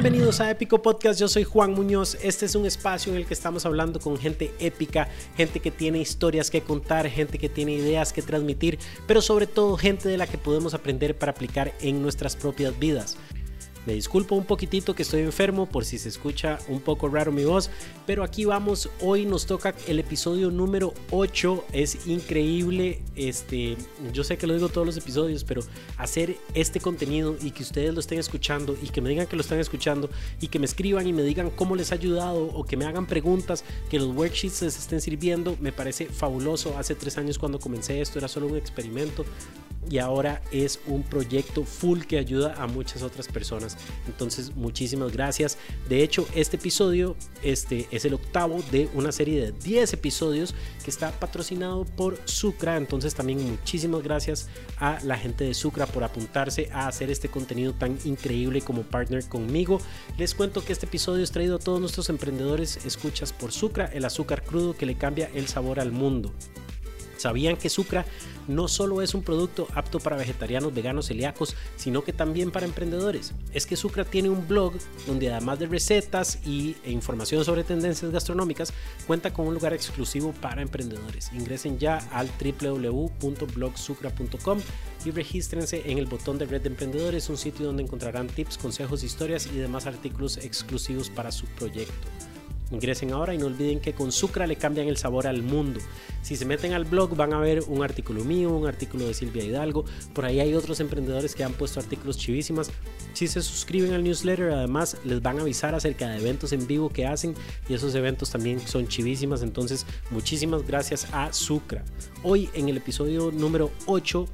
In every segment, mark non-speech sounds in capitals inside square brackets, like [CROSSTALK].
Bienvenidos a Épico Podcast, yo soy Juan Muñoz. Este es un espacio en el que estamos hablando con gente épica, gente que tiene historias que contar, gente que tiene ideas que transmitir, pero sobre todo gente de la que podemos aprender para aplicar en nuestras propias vidas. Disculpo un poquitito que estoy enfermo por si se escucha un poco raro mi voz, pero aquí vamos. Hoy nos toca el episodio número 8. Es increíble, este, yo sé que lo digo todos los episodios, pero hacer este contenido y que ustedes lo estén escuchando y que me digan que lo están escuchando y que me escriban y me digan cómo les ha ayudado o que me hagan preguntas, que los worksheets les estén sirviendo, me parece fabuloso. Hace tres años cuando comencé esto era solo un experimento y ahora es un proyecto full que ayuda a muchas otras personas. Entonces, muchísimas gracias. De hecho, este episodio este, es el octavo de una serie de 10 episodios que está patrocinado por Sucra. Entonces, también muchísimas gracias a la gente de Sucra por apuntarse a hacer este contenido tan increíble como partner conmigo. Les cuento que este episodio es traído a todos nuestros emprendedores escuchas por Sucra, el azúcar crudo que le cambia el sabor al mundo. ¿Sabían que Sucra no solo es un producto apto para vegetarianos, veganos, celíacos, sino que también para emprendedores? Es que Sucra tiene un blog donde además de recetas y, e información sobre tendencias gastronómicas, cuenta con un lugar exclusivo para emprendedores. Ingresen ya al www.blogsucra.com y regístrense en el botón de Red de Emprendedores, un sitio donde encontrarán tips, consejos, historias y demás artículos exclusivos para su proyecto. Ingresen ahora y no olviden que con Sucra le cambian el sabor al mundo. Si se meten al blog van a ver un artículo mío, un artículo de Silvia Hidalgo. Por ahí hay otros emprendedores que han puesto artículos chivísimas. Si se suscriben al newsletter además les van a avisar acerca de eventos en vivo que hacen y esos eventos también son chivísimas. Entonces muchísimas gracias a Sucra. Hoy en el episodio número 8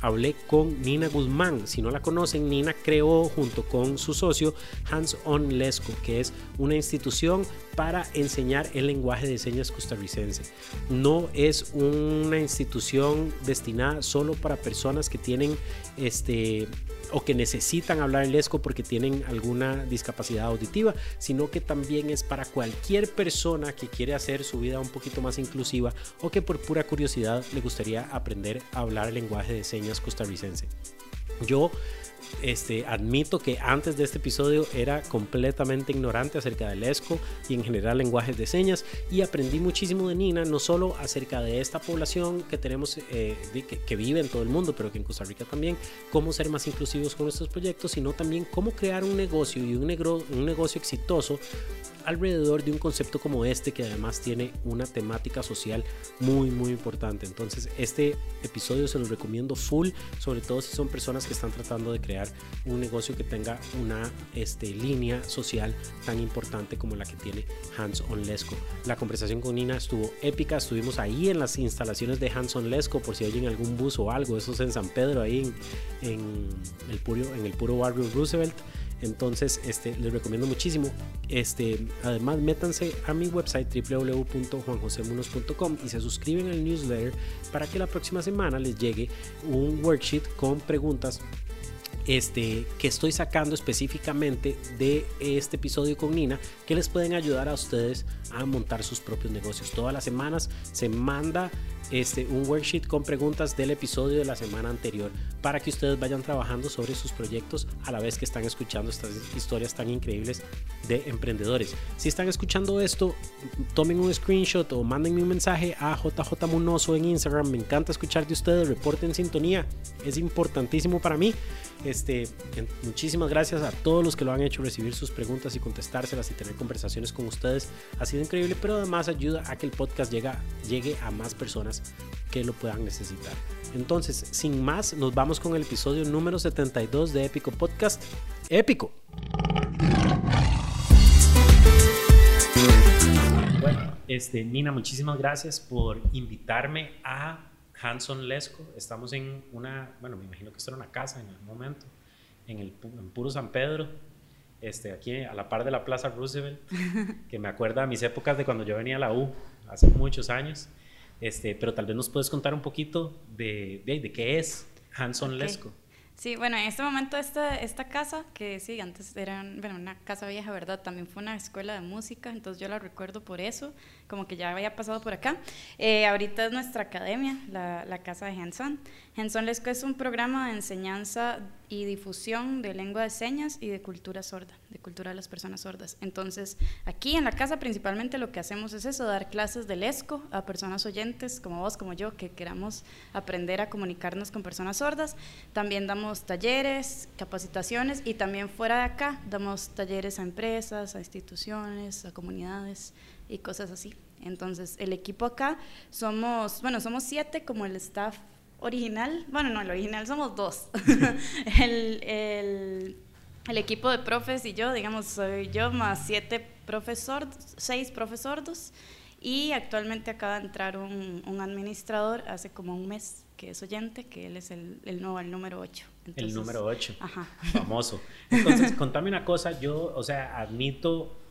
hablé con Nina Guzmán. Si no la conocen, Nina creó junto con su socio Hands On Lesco, que es una institución para enseñar el lenguaje de señas costarricense. No es una institución destinada solo para personas que tienen este o que necesitan hablar el lesco porque tienen alguna discapacidad auditiva, sino que también es para cualquier persona que quiere hacer su vida un poquito más inclusiva o que por pura curiosidad le gustaría aprender a hablar el lenguaje de señas costarricense. Yo este, admito que antes de este episodio era completamente ignorante acerca del ESCO y en general lenguajes de señas y aprendí muchísimo de Nina, no solo acerca de esta población que tenemos, eh, que, vive en todo el mundo, pero que en Costa Rica también, cómo ser más inclusivos con nuestros proyectos, sino también cómo crear un negocio y un, un negocio exitoso alrededor de un concepto como este que además tiene una temática social muy muy importante. Entonces este episodio se lo recomiendo full, sobre todo si son personas que están tratando de crear un negocio que tenga una este, línea social tan importante como la que tiene Hands on Lesco. La conversación con Nina estuvo épica, estuvimos ahí en las instalaciones de Hands on Lesco por si oyen algún bus o algo, eso es en San Pedro, ahí en, el, puro, en el puro barrio Roosevelt. Entonces, este, les recomiendo muchísimo. Este, además, métanse a mi website www.juanjosemunos.com y se suscriben al newsletter para que la próxima semana les llegue un worksheet con preguntas este, que estoy sacando específicamente de este episodio con Nina que les pueden ayudar a ustedes a montar sus propios negocios. Todas las semanas se manda este, un worksheet con preguntas del episodio de la semana anterior para que ustedes vayan trabajando sobre sus proyectos a la vez que están escuchando estas historias tan increíbles de emprendedores. Si están escuchando esto, tomen un screenshot o mándenme un mensaje a JJ Munoso en Instagram. Me encanta escuchar de ustedes, reporten sintonía. Es importantísimo para mí. Este, muchísimas gracias a todos los que lo han hecho, recibir sus preguntas y contestárselas y tener conversaciones con ustedes. Ha sido increíble, pero además ayuda a que el podcast llegue a más personas que lo puedan necesitar. Entonces, sin más, nos vamos con el episodio número 72 de Épico Podcast. Épico. Bueno, este, Nina, muchísimas gracias por invitarme a Hanson Lesco. Estamos en una, bueno, me imagino que esto era una casa en algún momento, en el en puro San Pedro, este, aquí a la par de la Plaza Roosevelt, [LAUGHS] que me acuerda a mis épocas de cuando yo venía a la U, hace muchos años. Este, pero tal vez nos puedes contar un poquito de, de, de qué es Hanson Lesco. Sí, bueno, en este momento esta, esta casa, que sí, antes era bueno, una casa vieja, ¿verdad? También fue una escuela de música, entonces yo la recuerdo por eso, como que ya había pasado por acá. Eh, ahorita es nuestra academia, la, la casa de Henson. Henson Lesco es un programa de enseñanza y difusión de lengua de señas y de cultura sorda, de cultura de las personas sordas. Entonces, aquí en la casa principalmente lo que hacemos es eso, dar clases de lesco a personas oyentes como vos, como yo, que queramos aprender a comunicarnos con personas sordas. También damos talleres, capacitaciones y también fuera de acá damos talleres a empresas, a instituciones, a comunidades y cosas así. Entonces, el equipo acá somos, bueno, somos siete como el staff original, bueno, no, el original somos dos. [LAUGHS] el, el, el, equipo de profes y yo, digamos, soy yo más siete profesores, seis profesores y actualmente acaba de entrar un, un, administrador hace como un mes que es oyente, que él es el, el nuevo, el número 8. el número 8. Ajá. Famoso. Entonces, contame una cosa, yo, o sea, admito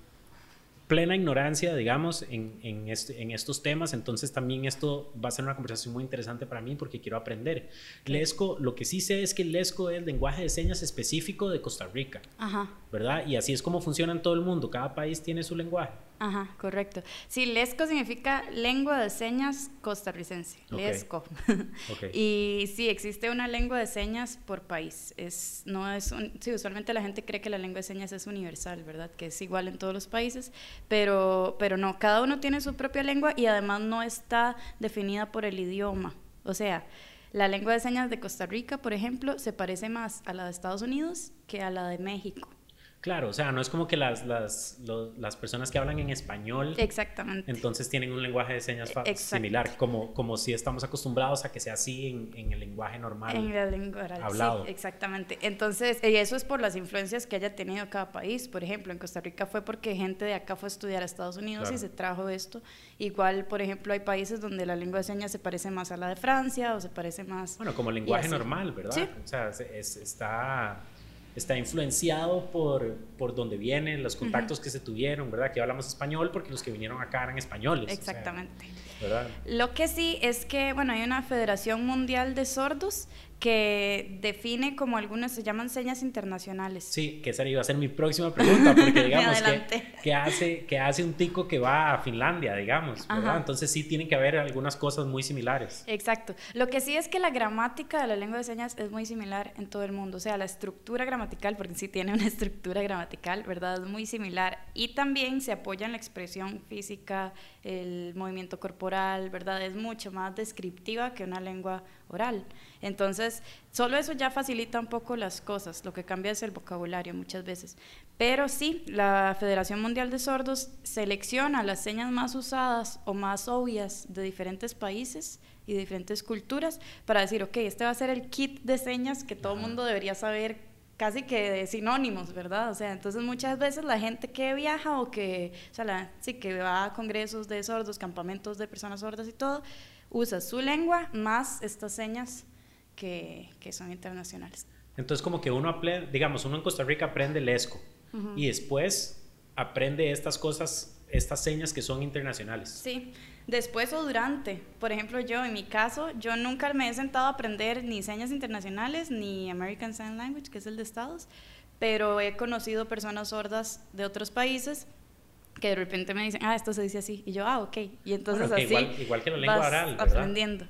plena ignorancia, digamos, en, en, este, en, estos temas, entonces también esto va a ser una conversación muy interesante para mí porque quiero aprender. Lesco, lo que sí sé es que el Lesco es el lenguaje de señas específico de Costa Rica, Ajá. ¿verdad? Y así es como funciona en todo el mundo, cada país tiene su lenguaje. Ajá, correcto. Sí, lesco significa lengua de señas costarricense, lesco. [LAUGHS] y sí, existe una lengua de señas por país. Es, no es sí, usualmente la gente cree que la lengua de señas es universal, ¿verdad? Que es igual en todos los países, pero, pero no, cada uno tiene su propia lengua y además no está definida por el idioma. O sea, la lengua de señas de Costa Rica, por ejemplo, se parece más a la de Estados Unidos que a la de México. Claro, o sea, no es como que las, las, las personas que hablan en español. Exactamente. Entonces tienen un lenguaje de señas similar, como, como si estamos acostumbrados a que sea así en, en el lenguaje normal. En el lenguaje hablado. Sí, exactamente. Entonces, y eso es por las influencias que haya tenido cada país. Por ejemplo, en Costa Rica fue porque gente de acá fue a estudiar a Estados Unidos y se trajo esto. Igual, por ejemplo, hay países donde la lengua de señas se parece más a la de Francia o se parece más. Bueno, como lenguaje normal, ¿verdad? Sí. O sea, es, está está influenciado por, por donde vienen, los contactos que se tuvieron, ¿verdad? Que hablamos español porque los que vinieron acá eran españoles. Exactamente. Lo que sí es que, bueno, hay una Federación Mundial de Sordos que define como algunas se llaman señas internacionales. Sí, que esa iba a ser mi próxima pregunta, porque [LAUGHS] digamos que, que, hace, que hace un tico que va a Finlandia, digamos, ¿verdad? Entonces sí tienen que haber algunas cosas muy similares. Exacto. Lo que sí es que la gramática de la lengua de señas es muy similar en todo el mundo, o sea, la estructura gramatical, porque sí tiene una [LAUGHS] estructura gramatical, ¿verdad? Es muy similar y también se apoya en la expresión física, el movimiento corporal, ¿verdad? Es mucho más descriptiva que una lengua oral. Entonces, solo eso ya facilita un poco las cosas, lo que cambia es el vocabulario muchas veces. Pero sí, la Federación Mundial de Sordos selecciona las señas más usadas o más obvias de diferentes países y de diferentes culturas para decir, ok, este va a ser el kit de señas que todo el mundo debería saber casi que de sinónimos, ¿verdad? O sea, entonces muchas veces la gente que viaja o que, o sea, sí, que va a congresos de sordos, campamentos de personas sordas y todo, usa su lengua más estas señas que, que son internacionales. Entonces, como que uno aprende, digamos, uno en Costa Rica aprende el ESCO y después aprende estas cosas, estas señas que son internacionales. Sí, después o durante. Por ejemplo, yo, en mi caso, yo nunca me he sentado a aprender ni señas internacionales ni American Sign Language, que es el de Estados, pero he conocido personas sordas de otros países que de repente me dicen, ah, esto se dice así, y yo, ah, ok, y entonces así igual, igual, que la lengua oral, ¿verdad? aprendiendo.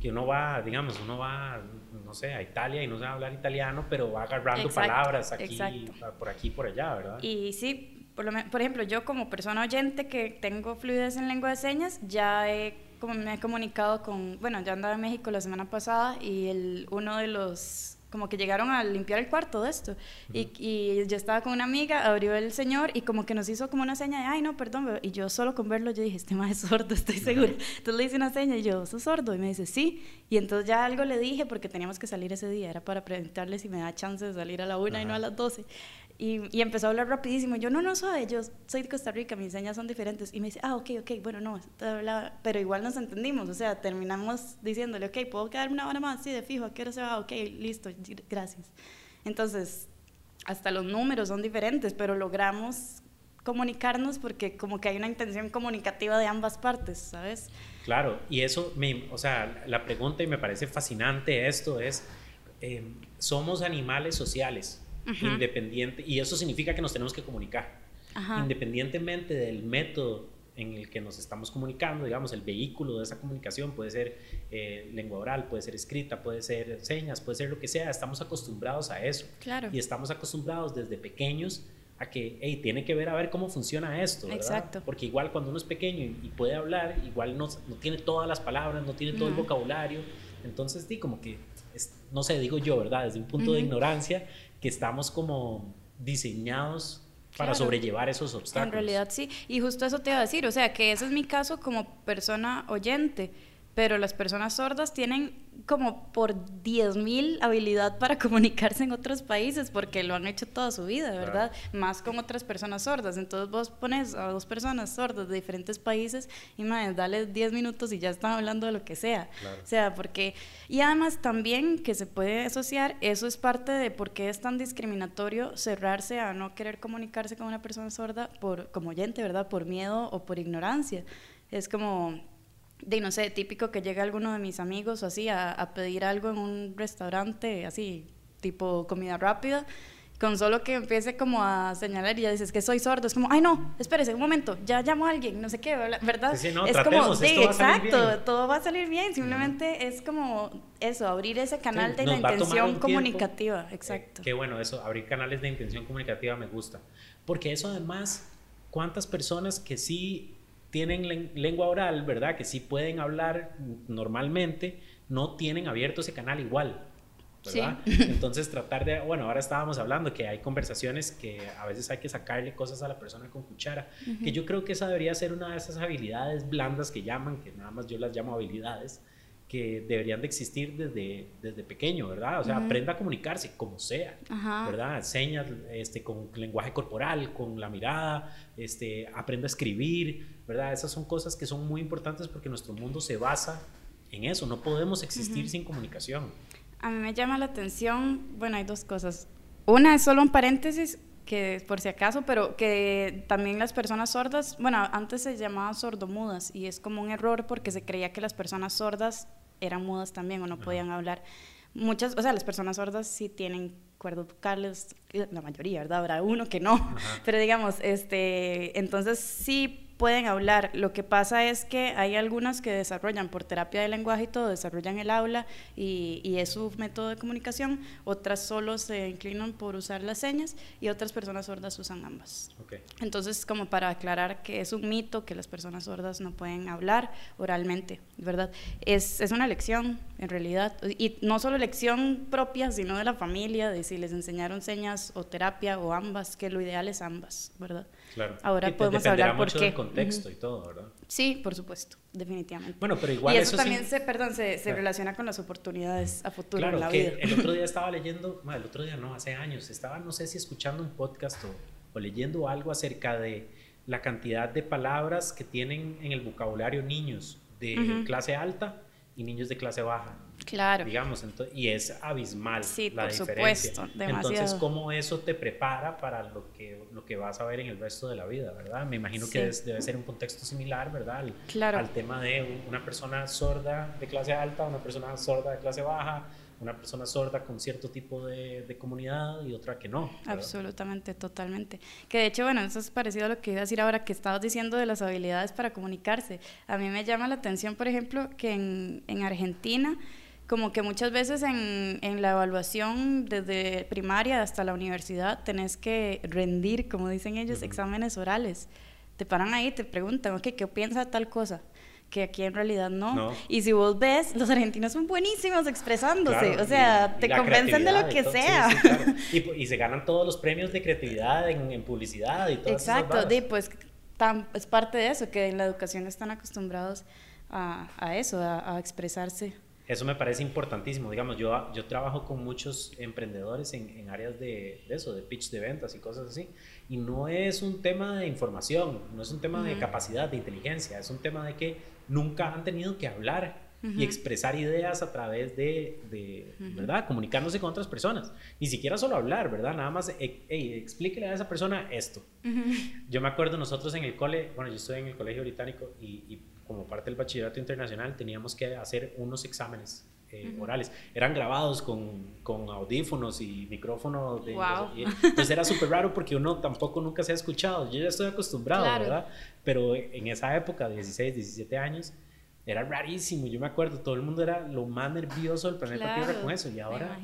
Que uno va, digamos, uno va, no sé, a Italia y no sabe hablar italiano, pero va agarrando palabras aquí, por aquí, por allá, ¿verdad? Y sí, por, lo, por ejemplo, yo como persona oyente que tengo fluidez en lengua de señas, ya he, como me he comunicado con, bueno, ya andaba en México la semana pasada y el, uno de los como que llegaron a limpiar el cuarto de esto. y, y, yo estaba con una amiga, abrió el señor y como que nos hizo como una seña de, ay, no, perdón. Y yo solo con verlo, yo dije, este más es sordo, [LAUGHS] estoy seguro. Entonces le hice una seña y yo, ¿sos sordo? Y me dice, sí. Y entonces ya algo le dije porque teníamos que salir ese día, era para preguntarle si me da chance de salir a la una y no a las doce. Y, empezó a hablar rapidísimo. Yo, no, no soy, yo soy de Costa Rica, mis señas son diferentes. Y me dice, ah, ok, ok, bueno, no, pero igual nos entendimos. O sea, terminamos diciéndole, ok, ¿puedo quedarme una hora más? Sí, de fijo, ¿a qué hora se va? Ok, listo, gracias. Entonces, hasta los números son diferentes, pero logramos comunicarnos porque como que hay una intención comunicativa de ambas partes, ¿sabes? Claro, y eso, me, o sea, la pregunta y me parece fascinante esto es, eh, somos animales sociales independiente, y eso significa que nos tenemos que comunicar. Independientemente del método en el que nos estamos comunicando, digamos, el vehículo de esa comunicación puede ser eh, lengua oral, puede ser escrita, puede ser señas, puede ser lo que sea, estamos acostumbrados a eso. Claro. Y estamos acostumbrados desde pequeños a que, hey, tiene que ver a ver cómo funciona esto, ¿verdad? Exacto. Porque igual cuando uno es pequeño y, puede hablar, igual no, no, tiene todas las palabras, no tiene todo el vocabulario, entonces, sí, como que, no sé, digo yo, ¿verdad? Desde un punto de ignorancia, que estamos como diseñados para sobrellevar esos obstáculos. En realidad sí, y justo eso te iba a decir, o sea, que ese es mi caso como persona oyente, pero las personas sordas tienen como por 10.000 habilidad para [LAUGHS] comunicarse en otros países porque lo han hecho toda su vida, ¿verdad? Más con otras personas sordas. Entonces vos pones a dos personas sordas de diferentes países y más, dale 10 minutos y ya están hablando de lo que sea. O sea, porque... Y además también que se puede asociar, eso es parte de por qué es tan discriminatorio cerrarse a no querer comunicarse con una persona sorda por, como oyente, ¿verdad? Por miedo o por ignorancia. Es como de no sé, típico que llega alguno de mis amigos o así a, pedir algo en un restaurante, así, tipo comida rápida, con solo que empiece como a señalar y ya dices que soy sordo, es como, ay no, espérese un momento, ya llamo a alguien, no sé qué, ¿verdad? Sí, no, es como, sí, exacto, todo va a salir bien, simplemente es como eso, abrir ese canal de la intención comunicativa, eh, exacto. qué bueno, eso, abrir canales de intención comunicativa me gusta, porque eso además, ¿cuántas personas que sí tienen lengua oral, ¿verdad? Que sí pueden hablar normalmente, no tienen abierto ese canal igual. ¿verdad? Entonces tratar de, bueno, ahora estábamos hablando que hay conversaciones que a veces hay que sacarle cosas a la persona con cuchara, que yo creo que esa debería ser una de esas habilidades blandas que llaman, que nada más yo las llamo habilidades, que deberían de existir desde, desde pequeño, ¿verdad? O sea, aprenda a comunicarse como sea, ¿verdad? Señas, este, con lenguaje corporal, con la mirada, este, aprenda a escribir, ¿verdad? Esas son cosas que son muy importantes porque nuestro mundo se basa en eso, no podemos existir sin comunicación. A mí me llama la atención, bueno, hay dos cosas. Una es solo un paréntesis, que por si acaso, pero que también las personas sordas, bueno, antes se llamaban sordomudas y es como un error porque se creía que las personas sordas eran mudas también o no podían hablar. Muchas, o sea, las personas sordas sí tienen cuerdas vocales, la mayoría, ¿verdad? Habrá uno que no, pero digamos, este, entonces sí pueden hablar. Lo que pasa es que hay algunas que desarrollan por terapia de lenguaje y todo, desarrollan el aula y, y, es su método de comunicación. Otras solo se inclinan por usar las señas y otras personas sordas usan ambas. Entonces, como para aclarar que es un mito que las personas sordas no pueden hablar oralmente, ¿verdad? Es, es una lección, en realidad. Y no solo lección propia, sino de la familia, de si les enseñaron señas o terapia o ambas, que lo ideal es ambas, ¿verdad? Claro. Ahora podemos hablar por qué. Del contexto y todo, ¿verdad? Sí, por supuesto, definitivamente. Bueno, pero igual y eso, también se, perdón, se, se relaciona con las oportunidades a futuro en la que vida. El otro día [LAUGHS] estaba leyendo, el otro día no, hace años, estaba no sé si escuchando un podcast o, o leyendo algo acerca de la cantidad de palabras que tienen en el vocabulario niños de clase alta y niños de clase baja. Claro. Digamos, y es abismal sí, la por diferencia. Supuesto, Entonces, ¿cómo eso te prepara para lo que, lo que vas a ver en el resto de la vida, verdad? Me imagino que debe ser un contexto similar, ¿verdad? Al, claro. al tema de una persona sorda de clase alta, una persona sorda de clase baja, una persona sorda con cierto tipo de, de comunidad y otra que no. Absolutamente, totalmente. Que de hecho, bueno, eso es parecido a lo que iba a decir ahora que estabas diciendo de las habilidades para comunicarse. A mí me llama la atención, por ejemplo, que en, en Argentina como que muchas veces en, en, la evaluación desde primaria hasta la universidad tenés que rendir, como dicen ellos, exámenes orales. Te paran ahí, te preguntan, ok, ¿qué piensa tal cosa? Que aquí en realidad no. Y si vos ves, los argentinos son buenísimos expresándose, o sea, te convencen de lo que sea. y, se ganan todos los premios de creatividad en, publicidad y todo Exacto, pues es parte de eso, que en la educación están acostumbrados a, a eso, a, a expresarse eso me parece importantísimo. Digamos, yo, yo trabajo con muchos emprendedores en, en áreas de, de, eso, de pitch de ventas y cosas así. Y no es un tema de información, no es un tema de capacidad, de inteligencia, es un tema de que nunca han tenido que hablar y expresar ideas a través de, de ¿verdad? Comunicándose con otras personas. Ni siquiera solo hablar, ¿verdad? Nada más, hey, explíquele a esa persona esto. Yo me acuerdo nosotros en el cole, bueno, yo estoy en el colegio británico y, y como parte del bachillerato internacional teníamos que hacer unos exámenes eh, orales. Eran grabados con, con audífonos y micrófonos. De, [LAUGHS] entonces era súper raro porque uno tampoco nunca se ha escuchado. Yo ya estoy acostumbrado, ¿verdad? Pero en esa época, 16, 17 años, era rarísimo. Yo me acuerdo, todo el mundo era lo más nervioso del planeta Tierra con eso. Y ahora,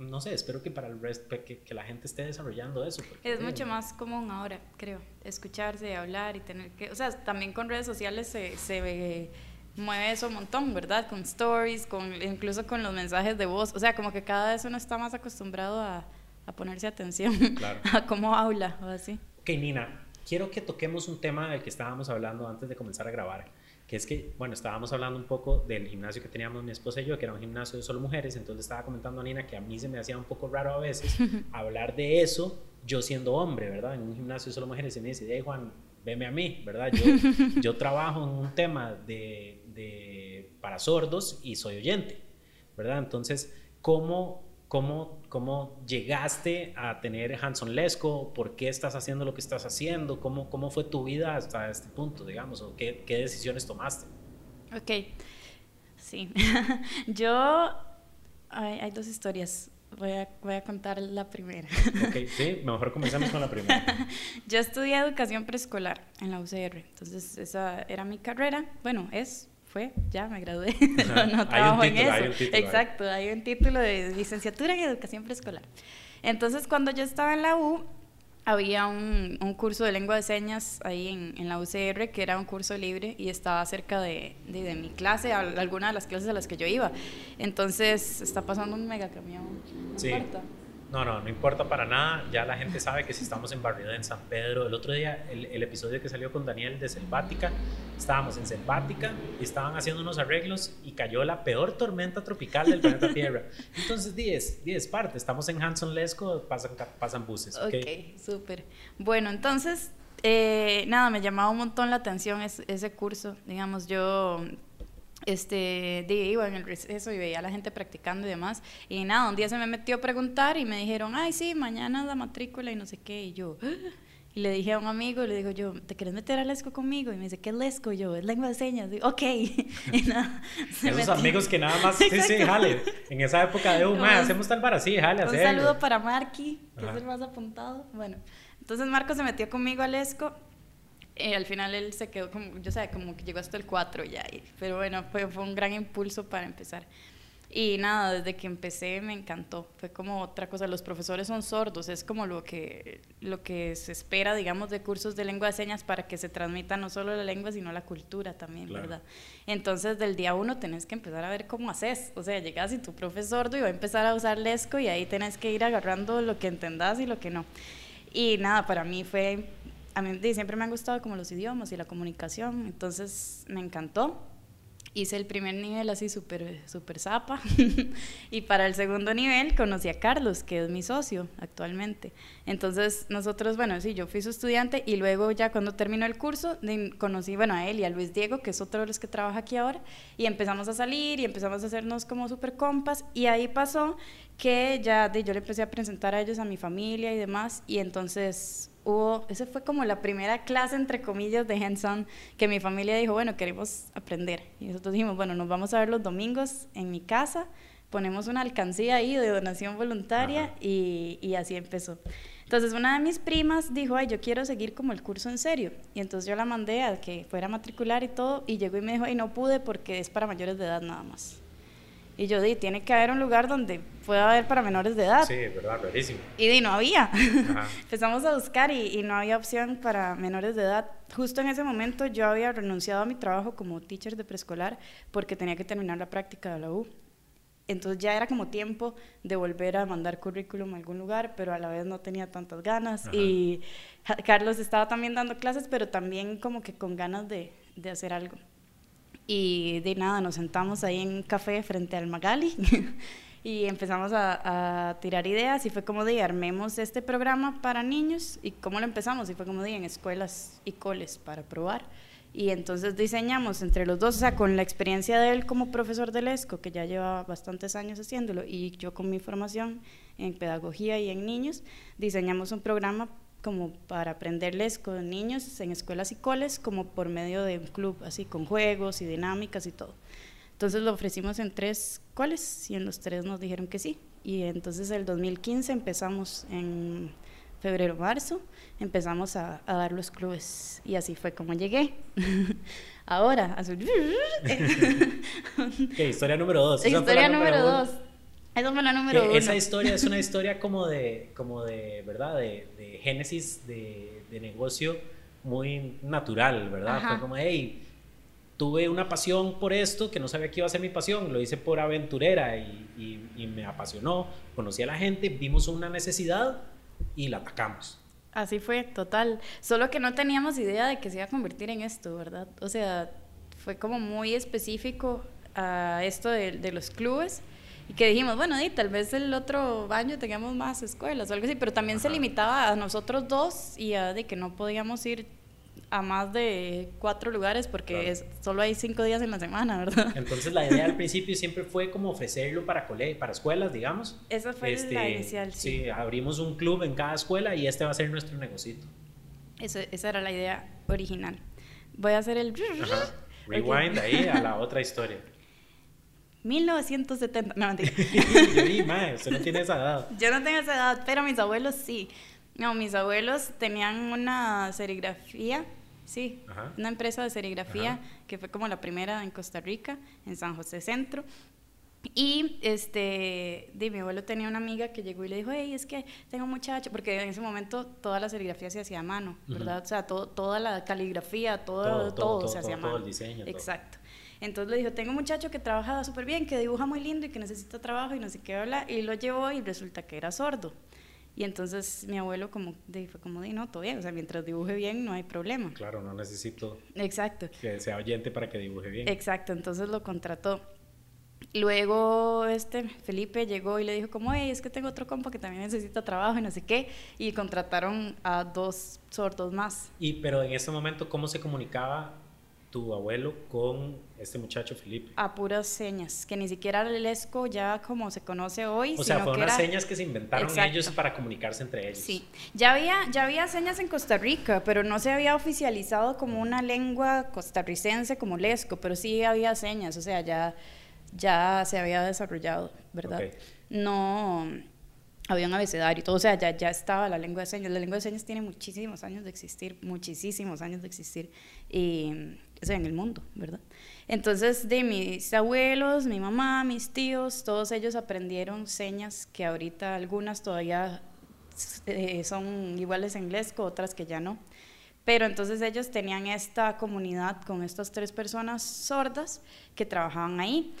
no sé, espero que para el resto, que, que la gente esté desarrollando eso. es mucho más común ahora, creo, escucharse, hablar y tener que, o sea, también con redes sociales se, se ve mueve eso un montón, ¿verdad? Con stories, con, incluso con los mensajes de voz. O sea, como que cada vez uno está más acostumbrado a, a ponerse atención [LAUGHS] a cómo habla o así. Ok, Nina, quiero que toquemos un tema del que estábamos hablando antes de comenzar a grabar, que es que, bueno, estábamos hablando un poco del gimnasio que teníamos mi esposa y yo, que era un gimnasio de solo mujeres, entonces estaba comentando a Nina que a mí se me hacía un poco raro a veces [LAUGHS] hablar de eso yo siendo hombre, ¿verdad? En un gimnasio de solo mujeres y me dice, hey Juan, veme a mí, ¿verdad? Yo, [LAUGHS] yo trabajo en un tema de para sordos y soy oyente, ¿verdad? Entonces, ¿cómo, cómo, cómo llegaste a tener Hanson Lesco? ¿Por qué estás haciendo lo que estás haciendo? ¿Cómo, cómo fue tu vida hasta este punto, digamos? ¿O qué, qué decisiones tomaste? Ok, sí. [LAUGHS] Yo, hay, hay dos historias. Voy a, voy a, contar la primera. Ok, sí, mejor comenzamos con la primera. [LAUGHS] Yo estudié educación preescolar en la UCR, entonces esa era mi carrera, bueno, es fue, ya me gradué, [LAUGHS] no, trabajo en eso. Exacto, hay un título de licenciatura en educación preescolar. Entonces, cuando yo estaba en la U, había un, un curso de lengua de señas ahí en, en, la UCR, que era un curso libre y estaba cerca de, de, mi clase, alguna de las clases a las que yo iba. Entonces, está pasando un mega camión. sí. No, no, no importa para nada. Ya la gente sabe que si estamos en Barriada, en San Pedro, el otro día, el, episodio que salió con Daniel de Selvática, estábamos en Selvática y estaban haciendo unos arreglos y cayó la peor tormenta tropical del planeta [LAUGHS] Tierra. Entonces, 10, 10 partes. Estamos en Hanson Lesco, pasan, pasan buses. Ok, okay súper. Bueno, entonces, eh, nada, me llamaba un montón la atención ese, ese curso. Digamos, yo este, iba en el receso y veía a la gente practicando y demás. Y nada, un día se me metió a preguntar y me dijeron, ay, sí, mañana la matrícula y no sé qué. Y yo, [GASPS] y le dije a un amigo, le digo yo, ¿te quieres meter a Lesco conmigo? Y me dice, ¿qué es Lesco? yo, es lengua de señas. Digo, ok. [LAUGHS] y nada, Esos amigos que nada más, sí, sí, jale. En esa época de, un hacemos tal para sí, jale, Un saludo para Marky, que es el más apuntado. Bueno, entonces Marco se metió conmigo a Lesco eh, al final él se quedó como, yo sé, como que llegó hasta el 4 ya, pero bueno, fue, fue un gran impulso para empezar. Y nada, desde que empecé me encantó. Fue como otra cosa. Los profesores son sordos, es como lo que, lo que se espera, digamos, de cursos de lengua de señas para que se transmita no solo la lengua, sino la cultura también, ¿verdad? Entonces, del día uno tenés que empezar a ver cómo haces. O sea, llegas y tu profesor sordo y va a empezar a usar lesco y ahí tenés que ir agarrando lo que entendás y lo que no. Y nada, para mí fue a mí siempre me han gustado como los idiomas y la comunicación, entonces me encantó. Hice el primer nivel así súper super zapa [LAUGHS] y para el segundo nivel conocí a Carlos, que es mi socio actualmente. Entonces nosotros, bueno, sí, yo fui su estudiante y luego ya cuando terminó el curso conocí, bueno, a él y a Luis Diego, que es otro de los que trabaja aquí ahora, y empezamos a salir y empezamos a hacernos como súper compas y ahí pasó que ya yo le empecé a presentar a ellos, a mi familia y demás, y entonces hubo, esa fue como la primera clase, entre comillas, de hands-on que mi familia dijo, bueno, queremos aprender. Y nosotros dijimos, bueno, nos vamos a ver los domingos en mi casa, ponemos una alcancía ahí de donación voluntaria y, y, así empezó. Entonces una de mis primas dijo, ay, yo quiero seguir como el curso en serio. Y entonces yo la mandé a que fuera a matricular y todo, y llegó y me dijo, ay, no pude porque es para mayores de edad nada más. Y yo di, tiene que haber un lugar donde pueda haber para menores de edad. Sí, verdad, rarísimo. Y di, no había. [LAUGHS] Empezamos a buscar y, y, no había opción para menores de edad. Justo en ese momento yo había renunciado a mi trabajo como teacher de preescolar porque tenía que terminar la práctica de la U. Entonces ya era como tiempo de volver a mandar currículum a algún lugar, pero a la vez no tenía tantas ganas. Y Carlos estaba también dando clases, pero también como que con ganas de, de hacer algo. Y de nada, nos sentamos ahí en un café frente al Magali [LAUGHS] y empezamos a, tirar ideas y fue como de armemos este programa para niños y cómo lo empezamos y fue como de en escuelas y coles para probar. Y entonces diseñamos entre los dos, o sea, con la experiencia de él como profesor de ESCO, que ya lleva bastantes años haciéndolo, y yo con mi formación en pedagogía y en niños, diseñamos un programa como para aprenderles con niños en escuelas y coles, como por medio de un club, así con juegos y dinámicas y todo. Entonces lo ofrecimos en tres cuales y en los tres nos dijeron que sí. Y entonces el 2015 empezamos en febrero, marzo, empezamos a, dar los clubes y así fue como llegué. [LAUGHS] Ahora, a su... [LAUGHS] historia número dos. historia número dos. Esa fue la número uno. Esa historia es una historia como de, como de ¿verdad? De, de génesis de, de, negocio muy natural, ¿verdad? Fue como, hey, tuve una pasión por esto que no sabía que iba a ser mi pasión, lo hice por aventurera y, y, y me apasionó, conocí a la gente, vimos una necesidad y la atacamos. Así fue, total. Solo que no teníamos idea de que se iba a convertir en esto, ¿verdad? O sea, fue como muy específico a esto de, de los clubes y que dijimos, bueno, y tal vez el otro año tengamos más escuelas o algo así, pero también se limitaba a nosotros dos y a de que no podíamos ir a más de cuatro lugares porque es, solo hay cinco días en la semana, ¿verdad? Entonces la idea al [LAUGHS] principio siempre fue como ofrecerlo para, para escuelas, digamos. Esa fue la este, inicial, sí. Sí, abrimos un club en cada escuela y este va a ser nuestro negocito. Eso, esa era la idea original. Voy a hacer el... [LAUGHS] Rewind ahí a la otra historia. 1970, no mentira. [LAUGHS] Yo di, mae, usted no tiene esa edad. Yo no tengo esa edad, pero mis abuelos sí. No, mis abuelos tenían una serigrafía, sí, una empresa de serigrafía que fue como la primera en Costa Rica, en San José Centro. Y este, de, mi abuelo tenía una amiga que llegó y le dijo, hey, es que tengo un muchacho, porque en ese momento toda la serigrafía se hacía a mano, ¿verdad? O sea, todo, toda la caligrafía, todo, todo, se hacía a mano. Todo el diseño. Exacto. Entonces le dijo, tengo un muchacho que trabaja súper bien, que dibuja muy lindo y que necesita trabajo y no sé qué habla, y lo llevó y resulta que era sordo. Y entonces mi abuelo como, fue como, de, no, todo bien, o sea, mientras dibuje bien no hay problema. Claro, no necesito Exacto. que sea oyente para que dibuje bien. Exacto, entonces lo contrató. Luego este Felipe llegó y le dijo como, hey, es que tengo otro compa que también necesita trabajo y no sé qué, y contrataron a dos sordos más. Y pero en ese momento, ¿cómo se comunicaba tu abuelo con este muchacho Felipe? A puras señas, que ni siquiera el ESCO ya como se conoce hoy. O sea, fueron unas señas que se inventaron ellos para comunicarse entre ellos. Sí, ya había, ya había señas en Costa Rica, pero no se había oficializado como una lengua costarricense como el ESCO, pero sí había señas, o sea, ya, ya se había desarrollado, ¿verdad? No había un abecedario y todo, o sea, ya, ya estaba la lengua de señas. La lengua de señas tiene muchísimos años de existir, muchísimos años de existir. Y en el mundo, ¿verdad? Entonces, de mis abuelos, mi mamá, mis tíos, todos ellos aprendieron señas que ahorita algunas todavía eh, son iguales en inglés, otras que ya no. Pero entonces ellos tenían esta comunidad con estas tres personas sordas que trabajaban ahí.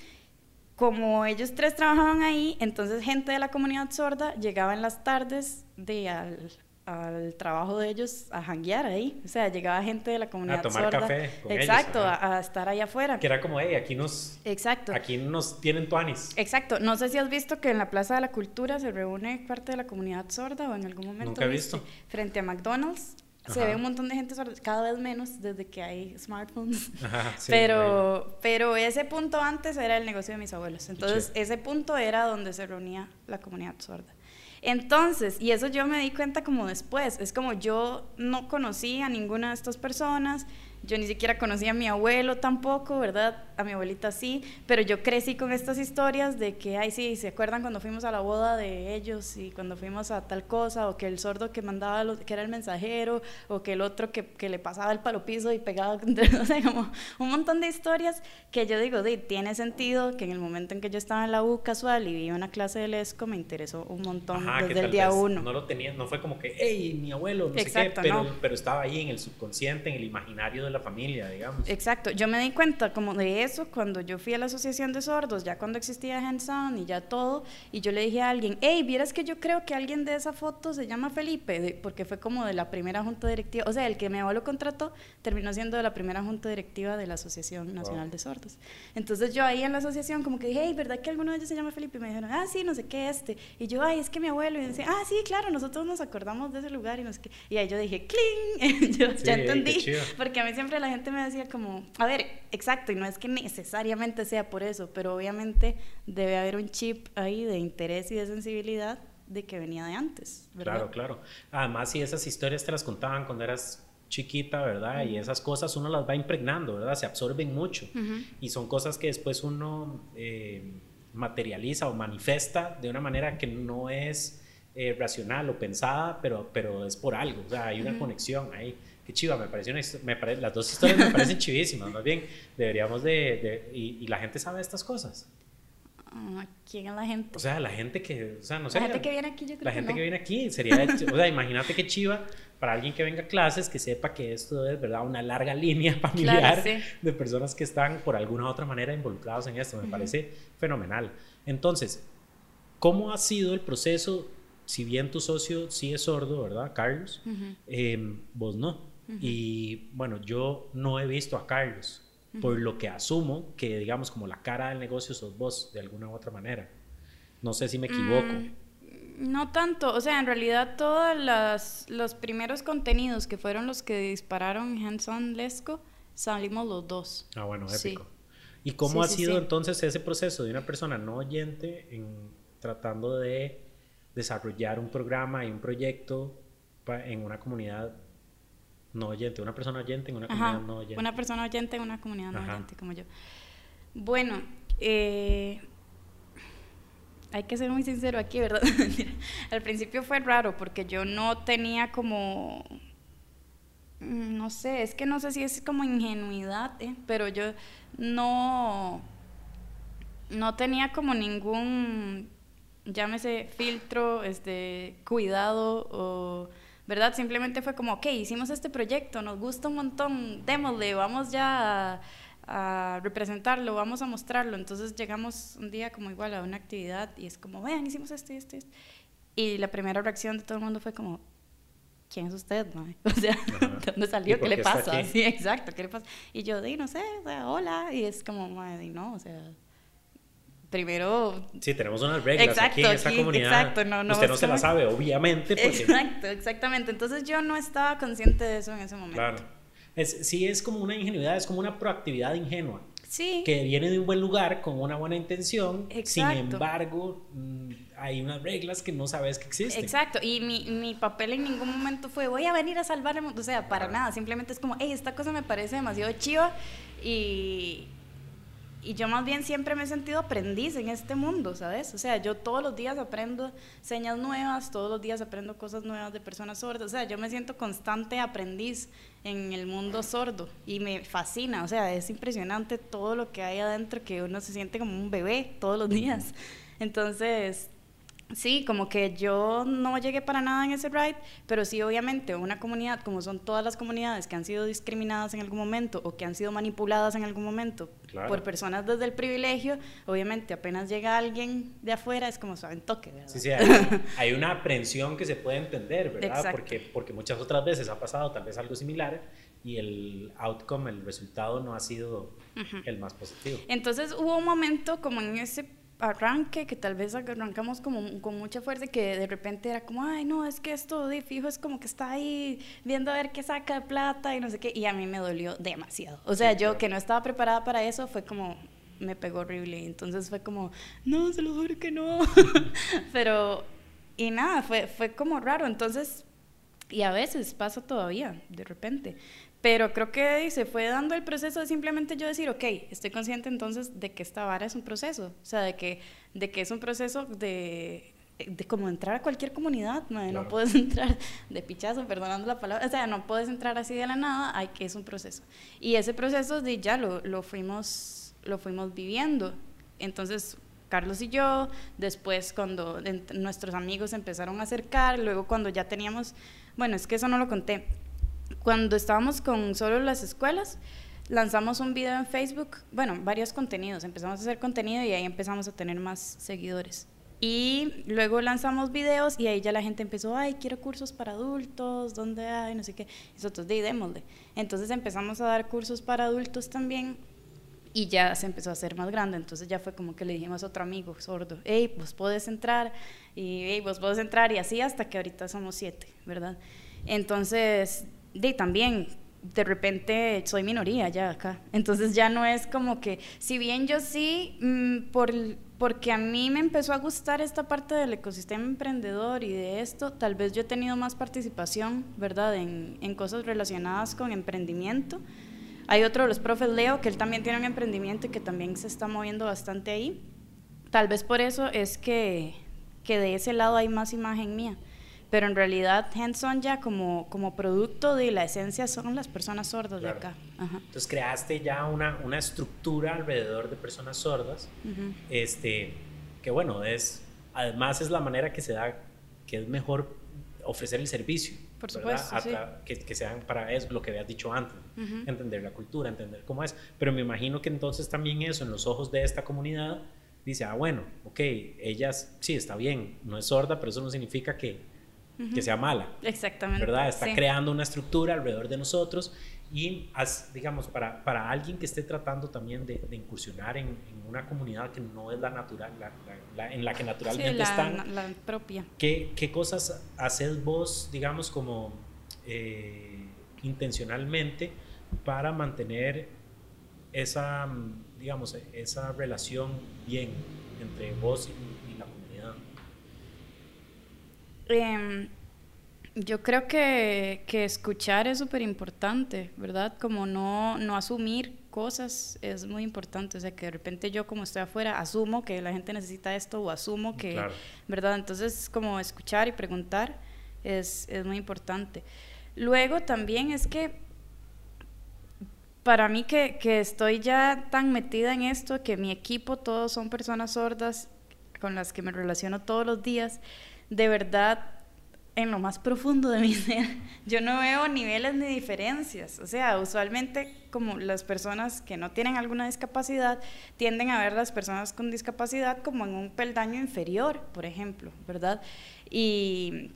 Como ellos tres trabajaban ahí, entonces gente de la comunidad sorda llegaba en las tardes de al, al trabajo de ellos a janguear ahí. O sea, llegaba gente de la comunidad A tomar café Exacto, a, estar allá afuera. Que era como, hey, aquí nos... Exacto. Aquí nos tienen tuanis. Exacto. No sé si has visto que en la Plaza de la Cultura se reúne parte de la comunidad sorda o en algún momento... Nunca he visto. Frente a McDonald's. Se ve un montón de gente sorda, cada vez menos desde que hay smartphones. [LAUGHS] pero, pero ese punto antes era el negocio de mis abuelos. Entonces, ese punto era donde se reunía la comunidad sorda. Entonces, y eso yo me di cuenta como después, es como yo no conocía a ninguna de estas personas, yo ni siquiera conocía a mi abuelo tampoco, ¿verdad? A mi abuelita sí, pero yo crecí con estas historias de que, ay, sí, ¿se acuerdan cuando fuimos a la boda de ellos y cuando fuimos a tal cosa? O que el sordo que mandaba, que era el mensajero, o que el otro que, que le pasaba el palo piso y pegaba, [LAUGHS] o sea, como un montón de historias que yo digo, de, tiene sentido que en el momento en que yo estaba en la U casual y vi una clase de lesco me interesó un montón desde el día uno. No lo tenía, no fue como que, hey, mi abuelo, no sé qué, pero, pero estaba ahí en el subconsciente, en el imaginario de la familia, digamos. Exacto, yo me di cuenta como de eso cuando yo fui a la Asociación de Sordos, ya cuando existía Hands y ya todo, y yo le dije a alguien, hey, vieras que yo creo que alguien de esa foto se llama Felipe, porque fue como de la primera junta directiva, o sea, el que mi abuelo contrató terminó siendo de la primera junta directiva de la Asociación Nacional de Sordos. Entonces yo ahí en la asociación como que dije, hey, ¿verdad que alguno de ellos se llama Felipe? Y me dijeron, ah, sí, no sé qué, este. Y yo, ay, es que mi abuelo, y decía, ah, sí, claro, nosotros nos acordamos de ese lugar y no sé qué. Y ahí yo dije, cling, [LAUGHS] yo ya entendí, porque a mí siempre la gente me decía como, a ver, exacto, y no es que necesariamente sea por eso, pero obviamente debe haber un chip ahí de interés y de sensibilidad de que venía de antes. ¿verdad? Claro, claro. Además, si esas historias te las contaban cuando eras chiquita, ¿verdad? Y esas cosas uno las va impregnando, ¿verdad? Se absorben mucho. Y son cosas que después uno eh, materializa o manifiesta de una manera que no es eh, racional o pensada, pero, pero es por algo. O sea, hay una conexión ahí. Qué chiva, me pareció me las dos historias me parecen chivísimas. Más bien, deberíamos de... y, y la gente sabe estas cosas. Ah, ¿Quién es la gente? O sea, la gente que, o sea, no sé. La gente que viene aquí, yo creo La gente que, que viene aquí sería, o sea, imagínate qué chiva para alguien que venga a clases que sepa que esto es, ¿verdad? Una larga línea [LAUGHS] familiar de personas que están por alguna u otra manera involucrados en esto. Me parece fenomenal. Entonces, ¿cómo ha sido el proceso? Si bien tu socio sí es sordo, ¿verdad, Carlos? Em, vos no. Y bueno, yo no he visto a Carlos por lo que asumo que, digamos, como la cara del negocio sos vos, de alguna u otra manera. No sé si me equivoco. Mm, no tanto, o sea, en realidad todos los primeros contenidos que fueron los que dispararon Hands-on Lesco, salimos los dos. Ah, bueno, épico. ¿Y cómo ha sido entonces ese proceso de una persona no oyente en tratando de desarrollar un programa y un proyecto en una comunidad no oyente, una persona oyente en una comunidad no oyente. Una persona oyente en una comunidad no oyente, como yo. Bueno, eh, hay que ser muy sincero aquí, ¿verdad? [LAUGHS] Al principio fue raro porque yo no tenía como, mm, no sé, es que no sé si es como ingenuidad, ¿eh? pero yo no, no tenía como ningún, llámese filtro, este, cuidado o ¿verdad? Simplemente fue como, ok, hicimos este proyecto, nos gusta un montón, démosle, vamos ya a, representarlo, vamos a mostrarlo. Entonces llegamos un día como igual a una actividad y es como, vean, hicimos esto y esto, esto. Y la primera reacción de todo el mundo fue como, ¿quién es usted? [LAUGHS] O sea, ¿de dónde salió? ¿Qué le pasa? [LAUGHS] Sí, exacto, ¿qué le pasa? Y yo, di, no sé, o sea, hola. Y es como, no, o sea, primero... Sí, tenemos unas reglas aquí en esta comunidad. Exacto, no, no, Usted no se la sabe, obviamente. Exacto, exactamente. Entonces yo no estaba consciente de eso en ese momento. Claro. Es, sí, es como una ingenuidad, es como una proactividad ingenua. Sí. Que viene de un buen lugar con una buena intención. Exacto. Sin embargo, mm, hay unas reglas que no sabes que existen. Exacto. Y mi, mi papel en ningún momento fue voy a venir a salvar el mundo. O sea, para nada. Simplemente es como, hey, esta cosa me parece demasiado chiva y y yo más bien siempre me he sentido aprendiz en este mundo, ¿sabes? O sea, yo todos los días aprendo señas nuevas, todos los días aprendo cosas nuevas de personas sordas, o sea, yo me siento constante aprendiz en el mundo sordo y me fascina, o sea, es impresionante todo lo que hay adentro que uno se siente como un bebé todos los días. Entonces, Sí, como que yo no llegué para nada en ese ride, pero sí obviamente una comunidad, como son todas las comunidades que han sido discriminadas en algún momento o que han sido manipuladas en algún momento por personas desde el privilegio, obviamente apenas llega alguien de afuera es como saben toque, ¿verdad? Sí, sí, [LAUGHS] hay, una aprensión que se puede entender, ¿verdad? Porque, porque muchas otras veces ha pasado tal vez algo similar y el outcome, el resultado no ha sido el más positivo. Entonces hubo un momento como en ese arranque, que tal vez arrancamos como con mucha fuerza que de repente era como, ay, no, es que esto de fijo es como que está ahí viendo a ver qué saca de plata y no sé qué, y a mí me dolió demasiado. O sea, yo que no estaba preparada para eso fue como, me pegó horrible, entonces fue como, no, se lo juro que no. [LAUGHS] Pero, y nada, fue, fue como raro, entonces, y a veces pasa todavía, de repente. Pero creo que se fue dando el proceso de simplemente yo decir, ok, estoy consciente entonces de que esta vara es un proceso, o sea, de que, de que es un proceso de, de como entrar a cualquier comunidad, no puedes [LAUGHS] entrar de pichazo, perdonando la palabra, o sea, no puedes entrar así de la nada, hay que es un proceso. Y ese proceso de ya lo, lo, fuimos, lo fuimos viviendo. Entonces, Carlos y yo, después cuando nuestros amigos empezaron a acercar, luego cuando ya teníamos, bueno, es que eso no lo conté, cuando estábamos con solo las escuelas, lanzamos un video en Facebook, bueno, varios contenidos, empezamos a hacer contenido y ahí empezamos a tener más seguidores. Y luego lanzamos videos y ahí ya la gente empezó, ay, quiero cursos para adultos, ¿dónde hay? No sé qué. Y nosotros, de démosle. Entonces empezamos a dar cursos para adultos también y ya se empezó a hacer más grande. Entonces ya fue como que le dijimos a otro amigo sordo, hey, vos podés entrar, y hey, vos podés entrar, y así hasta que ahorita somos siete, ¿verdad? Entonces de también de repente soy minoría ya acá. Entonces ya no es como que, si bien yo sí, mm, por, porque a mí me empezó a gustar esta parte del ecosistema emprendedor y de esto, tal vez yo he tenido más participación, ¿verdad?, en, en cosas relacionadas con emprendimiento. Hay otro de los profes, Leo, que él también tiene un emprendimiento y que también se está moviendo bastante ahí. Tal vez por eso es que, que de ese lado hay más imagen mía pero en realidad hands-on ya como, como producto de la esencia son las personas sordas de acá. Entonces creaste ya una, una estructura alrededor de personas sordas, este, que bueno, es, además es la manera que se da, que es mejor ofrecer el servicio. Por supuesto, que, que, sean para eso, lo que habías dicho antes, entender la cultura, entender cómo es. Pero me imagino que entonces también eso, en los ojos de esta comunidad, dice, ah, bueno, ok, ellas, sí, está bien, no es sorda, pero eso no significa que que sea mala. Exactamente. ¿Verdad? Está creando una estructura alrededor de nosotros y, digamos, para, para alguien que esté tratando también de, incursionar en, una comunidad que no es la natural, la, en la que naturalmente la, están. La propia. ¿qué, ¿Qué cosas haces vos, digamos, como eh, intencionalmente para mantener esa, digamos, esa relación bien entre vos y Em, yo creo que, que escuchar es súper importante, ¿verdad? Como no, no asumir cosas es muy importante. O sea, que de repente yo como estoy afuera asumo que la gente necesita esto o asumo que, ¿verdad? Entonces, como escuchar y preguntar es, es muy importante. Luego también es que para mí que, que estoy ya tan metida en esto, que mi equipo todos son personas sordas con las que me relaciono todos los días, de verdad en lo más profundo de mi [LAUGHS] ser, yo no veo niveles ni diferencias. O sea, usualmente como las personas que no tienen alguna discapacidad tienden a ver las personas con discapacidad como en un peldaño inferior, por ejemplo, ¿verdad? Y,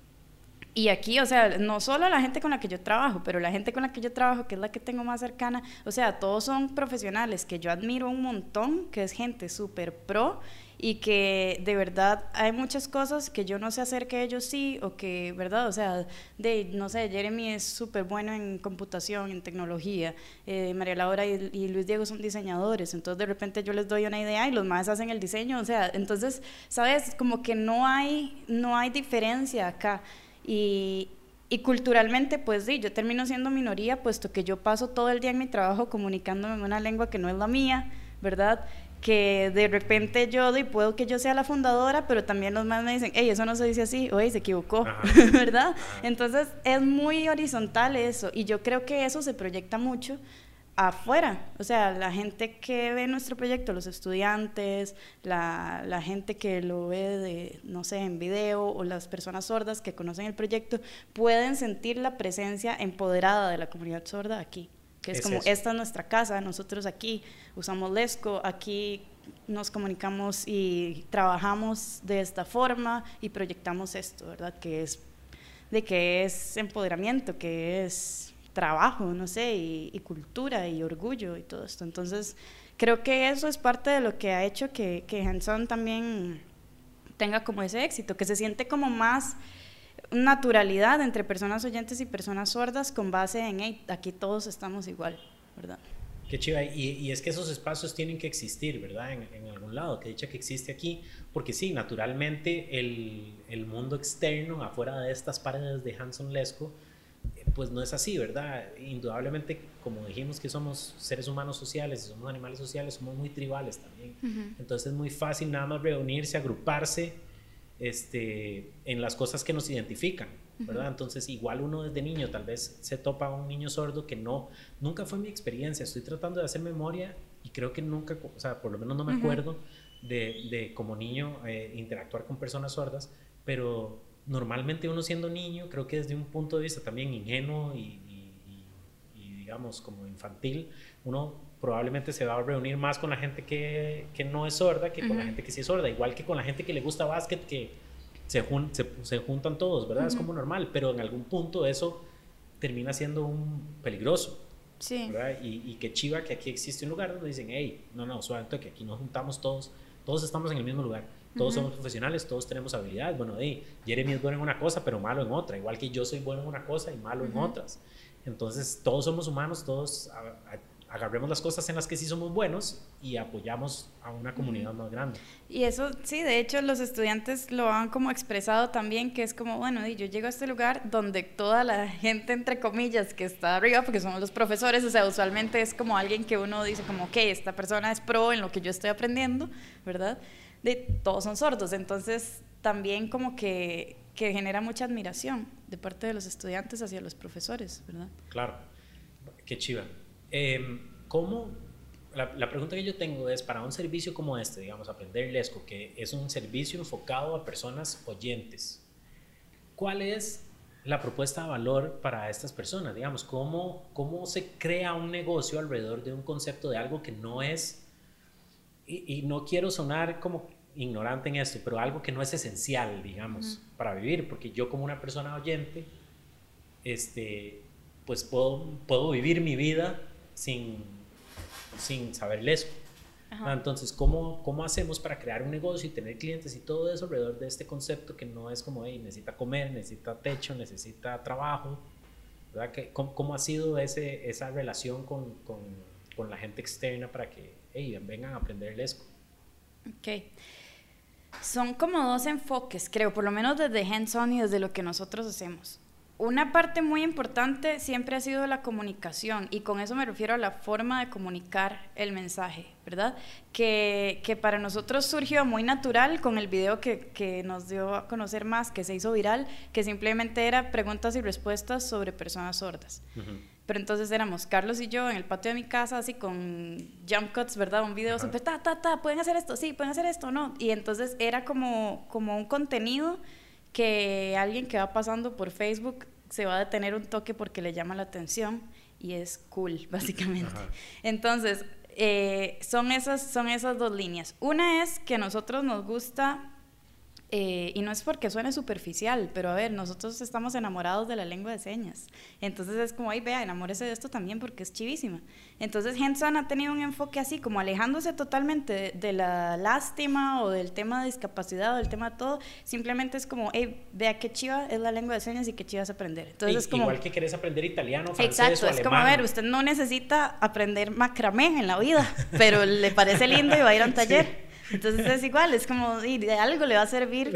y aquí, o sea, no solo la gente con la que yo trabajo, pero la gente con la que yo trabajo, que es la que tengo más cercana, o sea, todos son profesionales que yo admiro un montón, que es gente súper pro y que de verdad hay muchas cosas que yo no sé hacer que ellos sí, o que, ¿verdad? O sea, de, no sé, Jeremy es súper bueno en computación, en tecnología, eh, María Laura y, Luis Diego son diseñadores, entonces de repente yo les doy una idea y los más hacen el diseño, o sea, entonces, ¿sabes? Como que no hay, no hay diferencia acá. Y, y culturalmente, pues sí, yo termino siendo minoría, puesto que yo paso todo el día en mi trabajo comunicándome en una lengua que no es la mía, ¿verdad? Que de repente yo y puedo que yo sea la fundadora, pero también los más me dicen, hey, eso no se dice así, oye, se equivocó, [LAUGHS] ¿verdad? Entonces es muy horizontal eso y yo creo que eso se proyecta mucho afuera, o sea, la gente que ve nuestro proyecto, los estudiantes, la, la, gente que lo ve de, no sé, en video o las personas sordas que conocen el proyecto, pueden sentir la presencia empoderada de la comunidad sorda aquí que es, como, esta es nuestra casa, nosotros aquí usamos Lesco, aquí nos comunicamos y trabajamos de esta forma y proyectamos esto, ¿verdad? Que es de que es empoderamiento, que es trabajo, no sé, y, cultura y orgullo y todo esto. Entonces, creo que eso es parte de lo que ha hecho que, que Hanson también tenga como ese éxito, que se siente como más naturalidad entre personas oyentes y personas sordas con base en, aquí todos estamos igual, ¿verdad? Qué chiva, y, y, es que esos espacios tienen que existir, ¿verdad? En, en, algún lado, que dicha que existe aquí, porque sí, naturalmente el, el mundo externo, afuera de estas paredes de Hanson Lesco, eh, pues no es así, ¿verdad? Indudablemente, como dijimos que somos seres humanos sociales, somos animales sociales, somos muy tribales también. Entonces es muy fácil nada más reunirse, agruparse este, en las cosas que nos identifican, ¿verdad? Entonces, igual uno desde niño tal vez se topa a un niño sordo que no, nunca fue mi experiencia, estoy tratando de hacer memoria y creo que nunca, o sea, por lo menos no me acuerdo de, de, como niño eh, interactuar con personas sordas, pero normalmente uno siendo niño, creo que desde un punto de vista también ingenuo y, y digamos como infantil, uno probablemente se va a reunir más con la gente que, que no es sorda que con la gente que sí es sorda, igual que con la gente que le gusta básquet, que se, se, juntan todos, ¿verdad? Es como normal, pero en algún punto eso termina siendo un peligroso. Sí. ¿verdad? Y, y que chiva que aquí existe un lugar donde dicen, hey, no, no, suave, que aquí nos juntamos todos, todos estamos en el mismo lugar, todos somos profesionales, todos tenemos habilidades. Bueno, hey, Jeremy es bueno en una cosa, pero malo en otra, igual que yo soy bueno en una cosa y malo en otras. Entonces, todos somos humanos, todos agarremos las cosas en las que sí somos buenos y apoyamos a una comunidad más grande. Y eso, sí, de hecho los estudiantes lo han como expresado también, que es como, bueno, yo llego a este lugar donde toda la gente, entre comillas, que está arriba, porque son los profesores, o sea, usualmente es como alguien que uno dice como, ok, esta persona es pro en lo que yo estoy aprendiendo, ¿verdad? De, todos son sordos, entonces también como que, que genera mucha admiración de parte de los estudiantes hacia los profesores, ¿verdad? Claro, qué chiva. Eh, ¿Cómo? La, pregunta que yo tengo es, para un servicio como este, digamos, Aprender Lesco, que es un servicio enfocado a personas oyentes, ¿cuál es la propuesta de valor para estas personas? Digamos, ¿cómo, cómo se crea un negocio alrededor de un concepto de algo que no es, y no quiero sonar como ignorante en esto, pero algo que no es esencial, digamos, uh -huh. para vivir, porque yo como una persona oyente, este, pues puedo, puedo vivir mi vida sin, sin saber lesco. Ah, entonces, ¿cómo, ¿cómo hacemos para crear un negocio y tener clientes y todo eso alrededor de este concepto que no es como, hey, necesita comer, necesita techo, necesita trabajo? ¿verdad? ¿Qué, cómo, cómo, ha sido ese, esa relación con, con, con, la gente externa para que hey, vengan a aprender lesco? Ok. Son como dos enfoques, creo, por lo menos desde hands-on y desde lo que nosotros hacemos una parte muy importante siempre ha sido la comunicación y con eso me refiero a la forma de comunicar el mensaje, ¿verdad? Que, que para nosotros surgió muy natural con el video que, que, nos dio a conocer más, que se hizo viral, que simplemente era preguntas y respuestas sobre personas sordas. Uh. Pero entonces éramos Carlos y yo en el patio de mi casa, así con jump cuts, ¿verdad? Un video súper, ta, ta, ta, pueden hacer esto, sí, pueden hacer esto, no. Y entonces era como, como un contenido que alguien que va pasando por Facebook se va a detener un toque porque le llama la atención y es cool, [LAUGHS] básicamente. Ajá. Entonces, eh, son, esas, son esas dos líneas. Una es que a nosotros nos gusta eh, y no es porque suene superficial, pero a ver, nosotros estamos enamorados de la lengua de señas. Entonces es como, ay, vea, enamórese de esto también porque es chivísima. Entonces Henson ha tenido un enfoque así, como alejándose totalmente de, de, la lástima o del tema de discapacidad o del tema de todo. Simplemente es como, hey, vea qué chiva es la lengua de señas y qué chiva es aprender. Entonces y, es como, igual que querés aprender italiano, francés Exacto, o es como, a ver, usted no necesita aprender macramé en la vida, pero le parece lindo y va a ir a un [LAUGHS] taller. Sí. Entonces es igual, es como, y de algo le va a servir,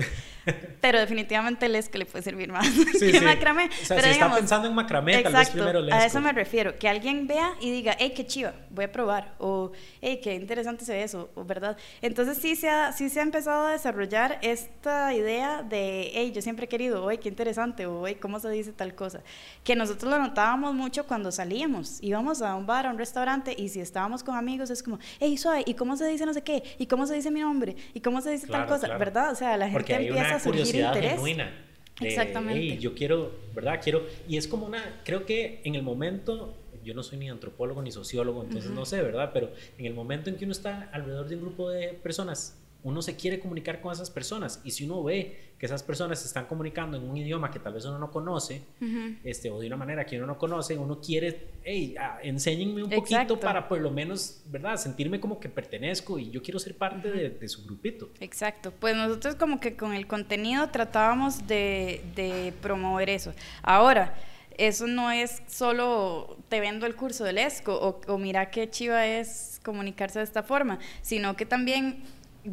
pero definitivamente el esco le puede servir más sí, [LAUGHS] que sí. macramé. O sea, pero si digamos, está pensando en macramé, exacto, tal vez primero el a eso me refiero, que alguien vea y diga, hey, qué chiva, voy a probar, o hey, qué interesante se ve eso, o, ¿verdad? Entonces sí se, ha, sí se ha empezado a desarrollar esta idea de, hey, yo siempre he querido, oye, qué interesante, o hey, cómo se dice tal cosa, que nosotros lo notábamos mucho cuando salíamos, íbamos a un bar, a un restaurante, y si estábamos con amigos es como, hey, suave, ¿y cómo se dice no sé qué? ¿Y cómo se dice mi nombre? ¿Y cómo se dice claro, tal cosa? Claro. ¿Verdad? O sea, la gente empieza a surgir curiosidad interés. genuina. De, Exactamente. Hey, yo quiero, ¿verdad? Quiero, y es como una, creo que en el momento, yo no soy ni antropólogo ni sociólogo, entonces uh -huh. no sé, ¿verdad? Pero en el momento en que uno está alrededor de un grupo de personas, uno se quiere comunicar con esas personas y si uno ve que esas personas se están comunicando en un idioma que tal vez uno no conoce uh -huh. este, o de una manera que uno no conoce, uno quiere, hey, ah, enséñenme un poquito Exacto. para por lo menos, ¿verdad? Sentirme como que pertenezco y yo quiero ser parte uh -huh. de, de, su grupito. Exacto, pues nosotros como que con el contenido tratábamos de, de promover eso. Ahora, eso no es solo te vendo el curso del ESCO o, o mira qué chiva es comunicarse de esta forma, sino que también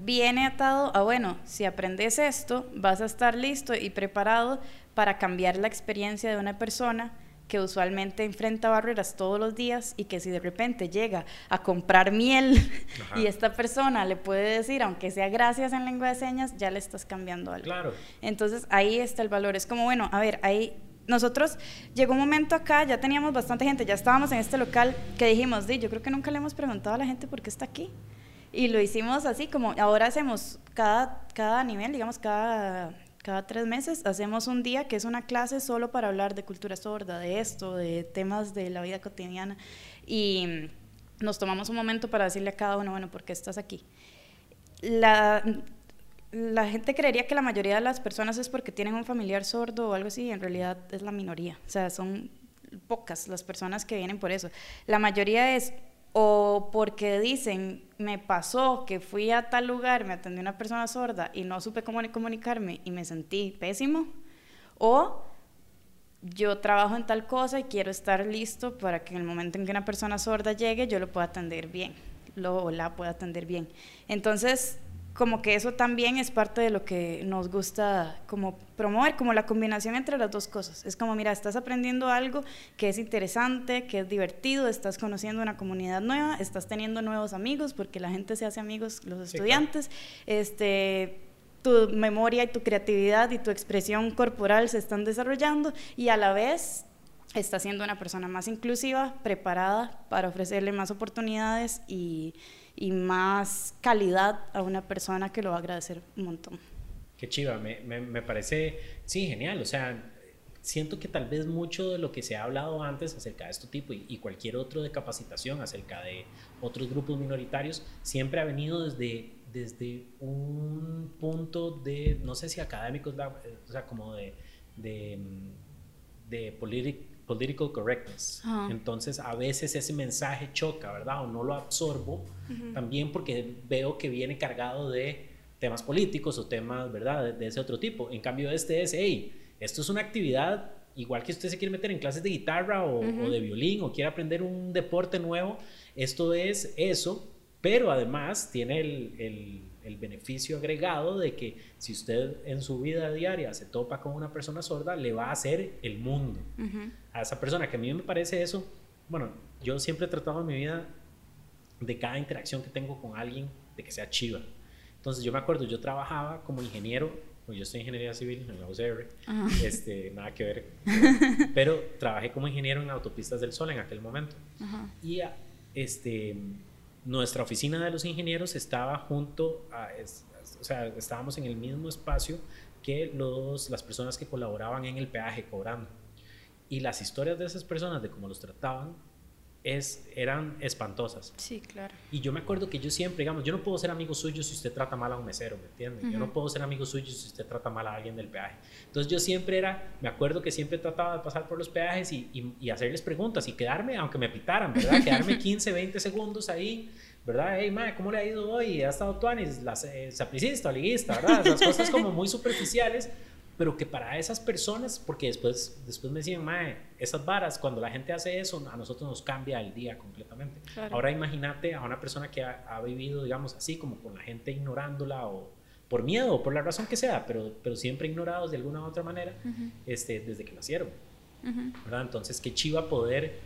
viene atado a, bueno, si aprendes esto, vas a estar listo y preparado para cambiar la experiencia de una persona que usualmente enfrenta barreras todos los días y que si de repente llega a comprar miel [LAUGHS] Ajá. y esta persona le puede decir, aunque sea gracias en lengua de señas, ya le estás cambiando algo. Claro. Entonces ahí está el valor. Es como, bueno, a ver, ahí nosotros llegó un momento acá, ya teníamos bastante gente, ya estábamos en este local que dijimos, Di, yo creo que nunca le hemos preguntado a la gente por qué está aquí. Y lo hicimos así, como ahora hacemos cada, cada nivel, digamos, cada, cada tres meses, hacemos un día que es una clase solo para hablar de cultura sorda, de esto, de temas de la vida cotidiana. Y nos tomamos un momento para decirle a cada uno, bueno, ¿por qué estás aquí? La, la gente creería que la mayoría de las personas es porque tienen un familiar sordo o algo así, y en realidad es la minoría. O sea, son pocas las personas que vienen por eso. La mayoría es o porque dicen, me pasó que fui a tal lugar, me atendió una persona sorda y no supe cómo comunicarme y me sentí pésimo, o yo trabajo en tal cosa y quiero estar listo para que en el momento en que una persona sorda llegue yo lo pueda atender bien, lo o la pueda atender bien. Entonces, como que eso también es parte de lo que nos gusta como promover, como la combinación entre las dos cosas. Es como, mira, estás aprendiendo algo que es interesante, que es divertido, estás conociendo una comunidad nueva, estás teniendo nuevos amigos, porque la gente se hace amigos, los estudiantes, este tu memoria y tu creatividad y tu expresión corporal se están desarrollando y a la vez estás siendo una persona más inclusiva, preparada para ofrecerle más oportunidades y, y más calidad a una persona que lo va a agradecer un montón. Qué chiva, me, me, me, parece, sí, genial. O sea, siento que tal vez mucho de lo que se ha hablado antes acerca de este tipo y, y, cualquier otro de capacitación acerca de otros grupos minoritarios siempre ha venido desde, desde un punto de, no sé si académicos, o sea, como de, de, de political correctness. Entonces, a veces ese mensaje choca, ¿verdad? O no lo absorbo también porque veo que viene cargado de temas políticos o temas, ¿verdad? De, ese otro tipo. En cambio, este es, hey, esto es una actividad, igual que usted se quiere meter en clases de guitarra o, o de violín o quiere aprender un deporte nuevo, esto es eso, pero además tiene el, el el beneficio agregado de que si usted en su vida diaria se topa con una persona sorda, le va a hacer el mundo. A esa persona, que a mí me parece eso, bueno, yo siempre he tratado en mi vida de cada interacción que tengo con alguien, de que sea chiva. Entonces yo me acuerdo, yo trabajaba como ingeniero, pues yo estoy en ingeniería civil en la UCR, este, nada que ver, [LAUGHS] pero trabajé como ingeniero en autopistas del sol en aquel momento. Y este nuestra oficina de los ingenieros estaba junto a, o sea, estábamos en el mismo espacio que los, las personas que colaboraban en el peaje cobrando. Y las historias de esas personas, de cómo los trataban, es, eran espantosas. Sí, claro. Y yo me acuerdo que yo siempre, digamos, yo no puedo ser amigo suyo si usted trata mal a un mesero, ¿me entiende? Yo no puedo ser amigo suyo si usted trata mal a alguien del peaje. Entonces yo siempre era, me acuerdo que siempre trataba de pasar por los peajes y, y, hacerles preguntas y quedarme, aunque me pitaran, ¿verdad? [LAUGHS] Quedarme 15, 20 segundos ahí, ¿verdad? Hey, madre, ¿cómo le ha ido hoy? ¿Ha estado tuanis? Eh, sapricista, liguista, ¿verdad? Esas cosas como muy superficiales pero que para esas personas, porque después, después me decían, mae, esas varas, cuando la gente hace eso, a nosotros nos cambia el día completamente. Ahora imagínate a una persona que ha, vivido, digamos, así, como con la gente ignorándola o por miedo o por la razón que sea, pero, pero siempre ignorados de alguna u otra manera este, desde que nacieron. ¿verdad? Entonces, qué chiva poder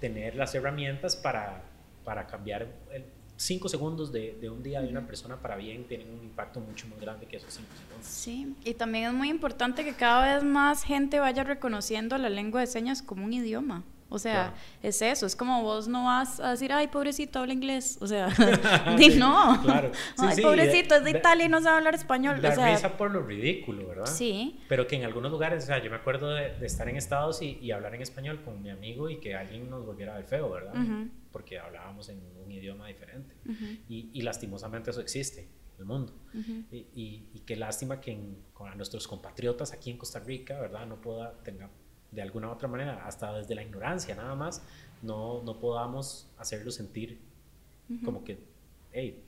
tener las herramientas para, para cambiar el, cinco segundos de, de un día de una persona para bien tienen un impacto mucho más grande que esos cinco segundos. Sí, y también es muy importante que cada vez más gente vaya reconociendo la lengua de señas como un idioma. O sea, es eso, es como vos no vas a decir, ay, pobrecito, habla inglés. O sea, [LAUGHS] [LAUGHS] di no. Claro. [LAUGHS] ay, pobrecito, es de, Italia y no sabe hablar español. Da o sea, risa por lo ridículo, ¿verdad? Sí. Pero que en algunos lugares, o sea, yo me acuerdo de, estar en Estados y, y, hablar en español con mi amigo y que alguien nos volviera a ver feo, ¿verdad? Porque hablábamos en un idioma diferente. y, y, lastimosamente eso existe en el mundo. y, y, qué lástima que a nuestros compatriotas aquí en Costa Rica, ¿verdad? No pueda tener de alguna u otra manera, hasta desde la ignorancia nada más, no, no podamos hacerlo sentir como que, hey,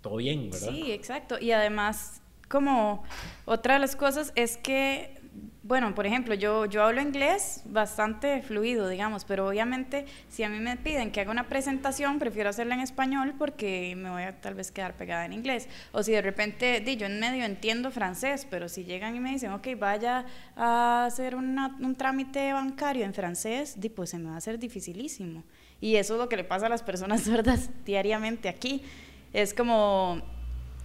todo bien, ¿verdad? Sí, exacto. Y además, como otra de las cosas es que bueno, por ejemplo, yo, yo hablo inglés bastante fluido, digamos, pero obviamente si a mí me piden que haga una presentación, prefiero hacerla en español porque me voy a tal vez quedar pegada en inglés. O si de repente, di, yo en medio entiendo francés, pero si llegan y me dicen, ok, vaya a hacer un trámite bancario en francés, di, pues se me va a hacer dificilísimo. Y eso es lo que le pasa a las personas [LAUGHS] sordas diariamente aquí. Es como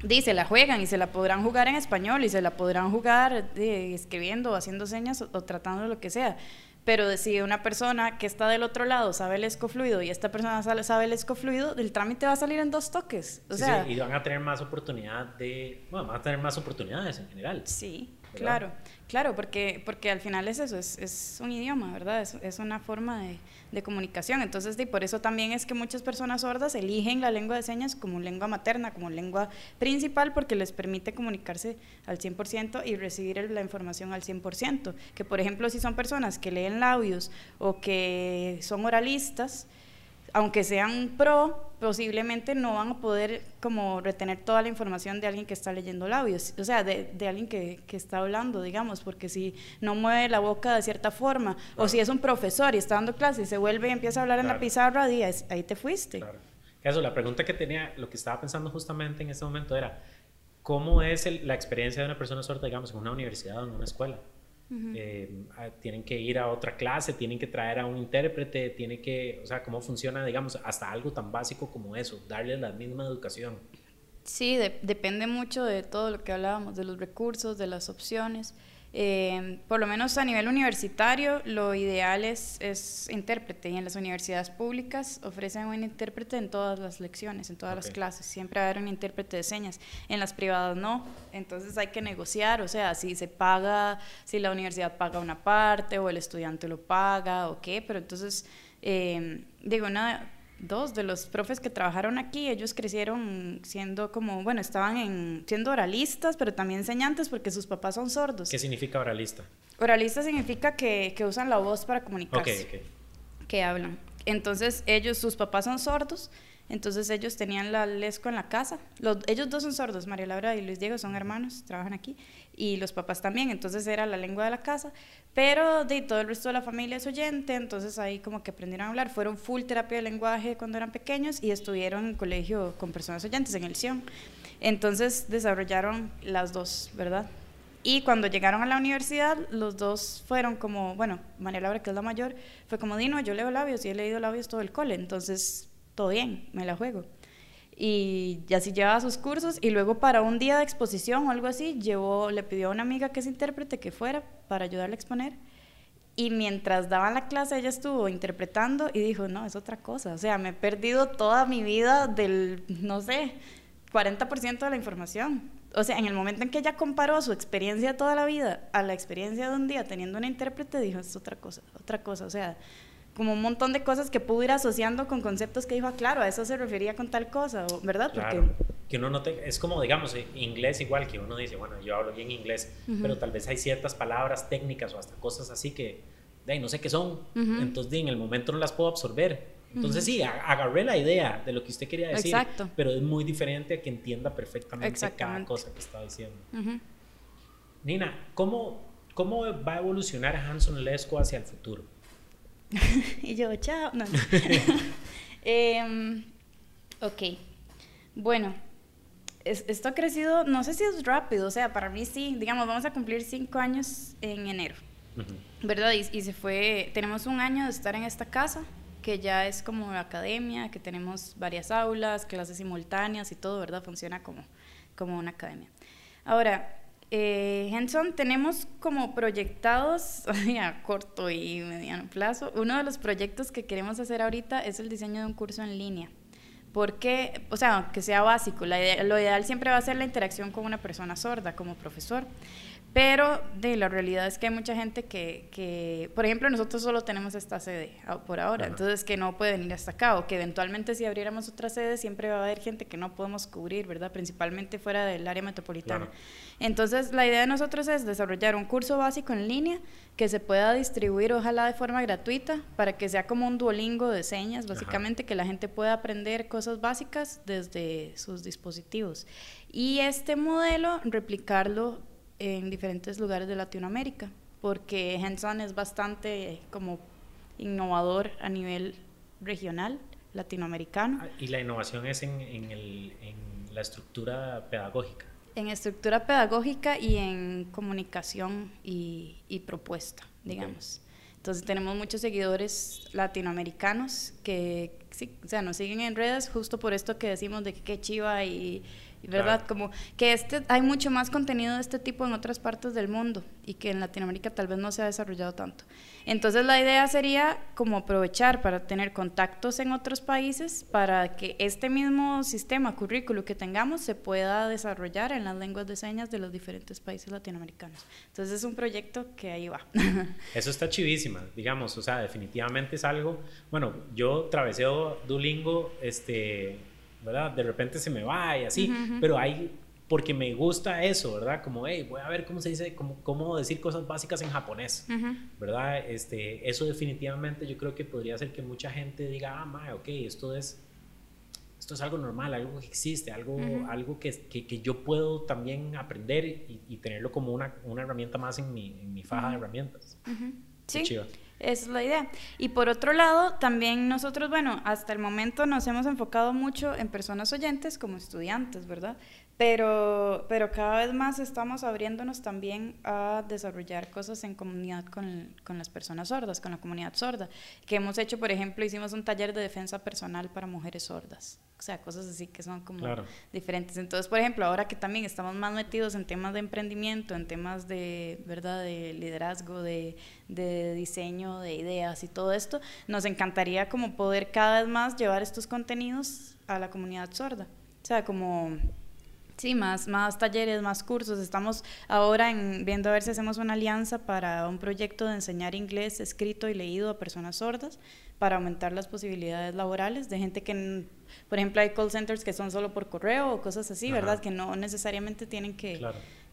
dice, la juegan y se la podrán jugar en español y se la podrán jugar escribiendo o haciendo señas o, tratando lo que sea. Pero si una persona que está del otro lado sabe el escofluido y esta persona sabe el escofluido, el trámite va a salir en dos toques. O sea, y van a tener más oportunidad de, bueno, van a tener más oportunidades en general. Sí, claro, claro, porque, porque al final es eso, es, es un idioma, ¿verdad? Es, es una forma de, de comunicación. Entonces, y por eso también es que muchas personas sordas eligen la lengua de señas como lengua materna, como lengua principal, porque les permite comunicarse al 100% y recibir la información al 100%. Que, por ejemplo, si son personas que leen labios o que son oralistas, aunque sean pro, posiblemente no van a poder como retener toda la información de alguien que está leyendo labios, o sea, de, de alguien que, que, está hablando, digamos, porque si no mueve la boca de cierta forma, o si es un profesor y está dando clases y se vuelve y empieza a hablar en la pizarra, ahí te fuiste. Claro. Eso, la pregunta que tenía, lo que estaba pensando justamente en este momento era, ¿cómo es la experiencia de una persona sorda, digamos, en una universidad o en una escuela? Eh, tienen que ir a otra clase, tienen que traer a un intérprete, tiene que, o sea, cómo funciona, digamos, hasta algo tan básico como eso, darle la misma educación. Sí, depende mucho de todo lo que hablábamos, de los recursos, de las opciones. Eh, por lo menos a nivel universitario, lo ideal es, es, intérprete y en las universidades públicas ofrecen un intérprete en todas las lecciones, en todas las clases. Siempre va a haber un intérprete de señas. En las privadas no. Entonces hay que negociar, o sea, si se paga, si la universidad paga una parte o el estudiante lo paga o qué, pero entonces, eh, digo, una dos de los profes que trabajaron aquí, ellos crecieron siendo como, bueno, estaban en, siendo oralistas, pero también enseñantes porque sus papás son sordos. ¿Qué significa oralista? Oralista significa que, que usan la voz para comunicarse, okay, que hablan. Entonces ellos, sus papás son sordos, entonces ellos tenían la lesco en la casa. Los, ellos dos son sordos, María Laura y Luis Diego son hermanos, trabajan aquí, y los papás también, entonces era la lengua de la casa, pero de todo el resto de la familia es oyente, entonces ahí como que aprendieron a hablar, fueron full terapia de lenguaje cuando eran pequeños y estuvieron en colegio con personas oyentes en el Sion. Entonces desarrollaron las dos, ¿verdad? Y cuando llegaron a la universidad, los dos fueron como, bueno, María Laura, que es la mayor, fue como, Dino, yo leo labios y he leído labios todo el cole, entonces todo bien, me la juego. Y ya así llevaba sus cursos y luego para un día de exposición o algo así, llevó, le pidió a una amiga que es intérprete que fuera para ayudarle a exponer. Y mientras daban la clase, ella estuvo interpretando y dijo, no, es otra cosa. O sea, me he perdido toda mi vida del, no sé, 40% de la información. O sea, en el momento en que ella comparó su experiencia toda la vida a la experiencia de un día teniendo una intérprete, dijo, es otra cosa, otra cosa. O sea, como un montón de cosas que pudo ir asociando con conceptos que dijo, ah, claro, a eso se refería con tal cosa, ¿verdad? Porque... que uno no te, es como, digamos, eh, inglés igual, que uno dice, bueno, yo hablo bien inglés, pero tal vez hay ciertas palabras técnicas o hasta cosas así que, de no sé qué son, entonces en el momento no las puedo absorber. Entonces sí, agarré la idea de lo que usted quería decir, Exacto. pero es muy diferente a que entienda perfectamente cada cosa que está diciendo. Nina, ¿cómo, ¿cómo va a evolucionar Hanson Lesco hacia el futuro? [LAUGHS] y yo, chao. No. [LAUGHS] Em, ok. Bueno, esto ha crecido, no sé si es rápido, o sea, para mí sí, digamos, vamos a cumplir cinco años en enero, ¿verdad? Y, y, se fue, tenemos un año de estar en esta casa, que ya es como academia, que tenemos varias aulas, clases simultáneas y todo, ¿verdad? Funciona como, como una academia. Ahora, eh, Henson, tenemos como proyectados [LAUGHS] a corto y mediano plazo, uno de los proyectos que queremos hacer ahorita es el diseño de un curso en línea. Porque, o sea, que sea básico, lo ideal siempre va a ser la interacción con una persona sorda como profesor. Pero de la realidad es que hay mucha gente que, que, por ejemplo, nosotros solo tenemos esta sede por ahora, entonces que no puede venir hasta acá, o que eventualmente si abriéramos otra sede siempre va a haber gente que no podemos cubrir, ¿verdad? Principalmente fuera del área metropolitana. Entonces, la idea de nosotros es desarrollar un curso básico en línea que se pueda distribuir, ojalá de forma gratuita, para que sea como un duolingo de señas, básicamente, que la gente pueda aprender cosas básicas desde sus dispositivos. Y este modelo, replicarlo en diferentes lugares de Latinoamérica, porque Henson es bastante como innovador a nivel regional latinoamericano. Ah, y la innovación es en, en, la estructura pedagógica. En estructura pedagógica y en comunicación y, propuesta, digamos. Entonces tenemos muchos seguidores latinoamericanos que sí, o sea, nos siguen en redes justo por esto que decimos de que qué chiva y ¿verdad? Como que este, hay mucho más contenido de este tipo en otras partes del mundo y que en Latinoamérica tal vez no se ha desarrollado tanto. Entonces la idea sería como aprovechar para tener contactos en otros países para que este mismo sistema, currículo que tengamos se pueda desarrollar en las lenguas de señas de los diferentes países latinoamericanos. Entonces es un proyecto que ahí va. [LAUGHS] Eso está chivísima, digamos, o sea, definitivamente es algo, bueno, yo traveseo Duolingo, este, ¿verdad? De repente se me va y así, pero hay porque me gusta eso, ¿verdad? Como, hey, voy a ver cómo se dice, cómo, cómo decir cosas básicas en japonés, ¿verdad? Este, eso definitivamente yo creo que podría hacer que mucha gente diga, ah, ma, ok, esto es, esto es algo normal, algo que existe, algo, algo que, que, yo puedo también aprender y, tenerlo como una, una, herramienta más en mi, en mi faja de herramientas. Sí. Esa es la idea. Y por otro lado, también nosotros, bueno, hasta el momento nos hemos enfocado mucho en personas oyentes como estudiantes, ¿verdad? Pero, pero cada vez más estamos abriéndonos también a desarrollar cosas en comunidad con, con, las personas sordas, con la comunidad sorda. Que hemos hecho, por ejemplo, hicimos un taller de defensa personal para mujeres sordas. O sea, cosas así que son como diferentes. Entonces, por ejemplo, ahora que también estamos más metidos en temas de emprendimiento, en temas de, ¿verdad? de liderazgo, de, de diseño, de ideas y todo esto, nos encantaría como poder cada vez más llevar estos contenidos a la comunidad sorda. O sea, como Sí, más, más talleres, más cursos. Estamos ahora en, viendo a ver si hacemos una alianza para un proyecto de enseñar inglés escrito y leído a personas sordas para aumentar las posibilidades laborales de gente que, por ejemplo, hay call centers que son solo por correo o cosas así, ¿verdad? Que no necesariamente tienen que,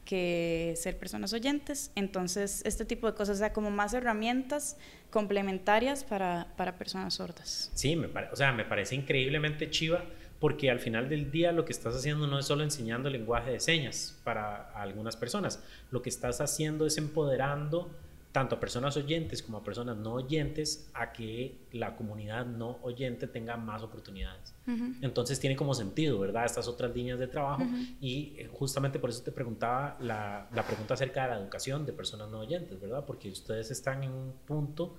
que ser personas oyentes. Entonces, este tipo de cosas, o sea, como más herramientas complementarias para, para personas sordas. Sí, me o sea, me parece increíblemente chiva porque al final del día lo que estás haciendo no es solo enseñando lenguaje de señas para algunas personas, lo que estás haciendo es empoderando tanto a personas oyentes como a personas no oyentes a que la comunidad no oyente tenga más oportunidades. Entonces tiene como sentido, ¿verdad? Estas otras líneas de trabajo y eh, justamente por eso te preguntaba la, la pregunta acerca de la educación de personas no oyentes, ¿verdad? Porque ustedes están en un punto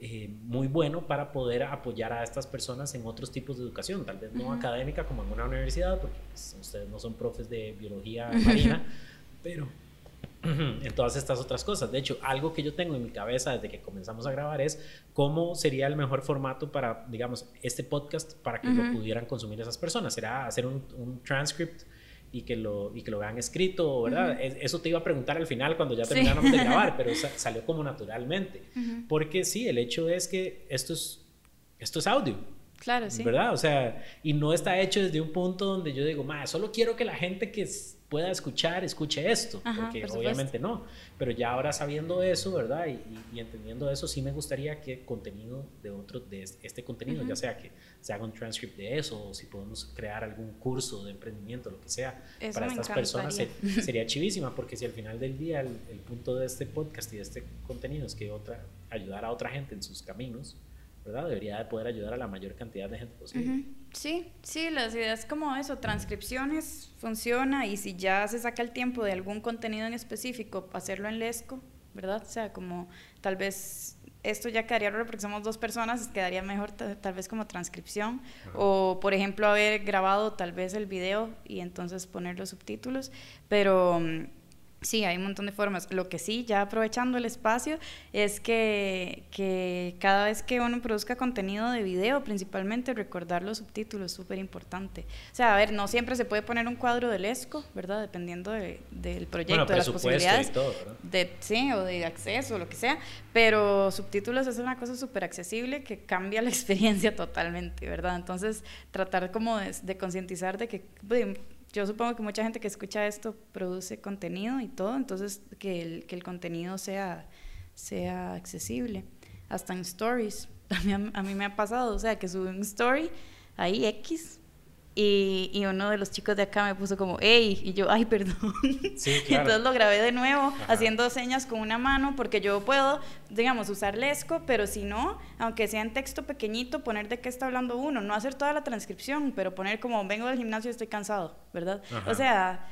eh, muy bueno para poder apoyar a estas personas en otros tipos de educación, tal vez no académica como en una universidad, porque pues, ustedes no son profes de biología marina, [LAUGHS] pero en todas estas otras cosas. De hecho, algo que yo tengo en mi cabeza desde que comenzamos a grabar es cómo sería el mejor formato para, digamos, este podcast para que lo pudieran consumir esas personas. Será hacer un, un transcript y que lo, y que lo vean escrito, ¿verdad? Eso te iba a preguntar al final cuando ya terminamos de [LAUGHS] grabar, pero salió como naturalmente. Porque sí, el hecho es que esto es, esto es audio. Claro, sí. ¿Verdad? O sea, y no está hecho desde un punto donde yo digo, ma, solo quiero que la gente que pueda escuchar, escuche esto, porque obviamente no. Pero ya ahora sabiendo eso, ¿verdad? Y, entendiendo eso, sí me gustaría que contenido de otro, de este contenido, ya sea que se haga un transcript de eso, o si podemos crear algún curso de emprendimiento, lo que sea, para estas personas, sería chivísima, porque si al final del día el, el, punto de este podcast y de este contenido es que otra, ayudar a otra gente en sus caminos, ¿verdad? Debería de poder ayudar a la mayor cantidad de gente posible. Sí, sí, las ideas como eso, transcripciones funciona y si ya se saca el tiempo de algún contenido en específico, hacerlo en Lesco, ¿verdad? O sea, como tal vez esto ya quedaría porque somos dos personas, quedaría mejor tal vez como transcripción o por ejemplo haber grabado tal vez el video y entonces poner los subtítulos, pero mm, Sí, hay un montón de formas. Lo que sí, ya aprovechando el espacio, es que, que cada vez que uno produzca contenido de video, principalmente recordar los subtítulos, súper importante. O sea, a ver, no siempre se puede poner un cuadro del ESCO, ¿verdad? Dependiendo del proyecto, de las posibilidades. De, sí, o de acceso, lo que sea. Pero subtítulos es una cosa súper accesible que cambia la [LAUGHS] experiencia totalmente, ¿verdad? Entonces, tratar como de, de concientizar de que yo supongo que mucha gente que escucha esto produce contenido y todo, entonces que el, que el contenido sea, sea accesible, hasta en stories. [LAUGHS] A mí, a mí me ha pasado, o sea, que sube un story ahí X y, y, uno de los chicos de acá me puso como, hey, y yo, ay, perdón. Sí, [LAUGHS] claro. y entonces lo grabé de nuevo, haciendo señas con una mano, porque yo puedo, digamos, usar Lesco, pero si no, aunque sea en texto pequeñito, poner de qué está hablando uno, no hacer toda la transcripción, pero poner como, vengo del gimnasio y estoy cansado, ¿verdad? O sea,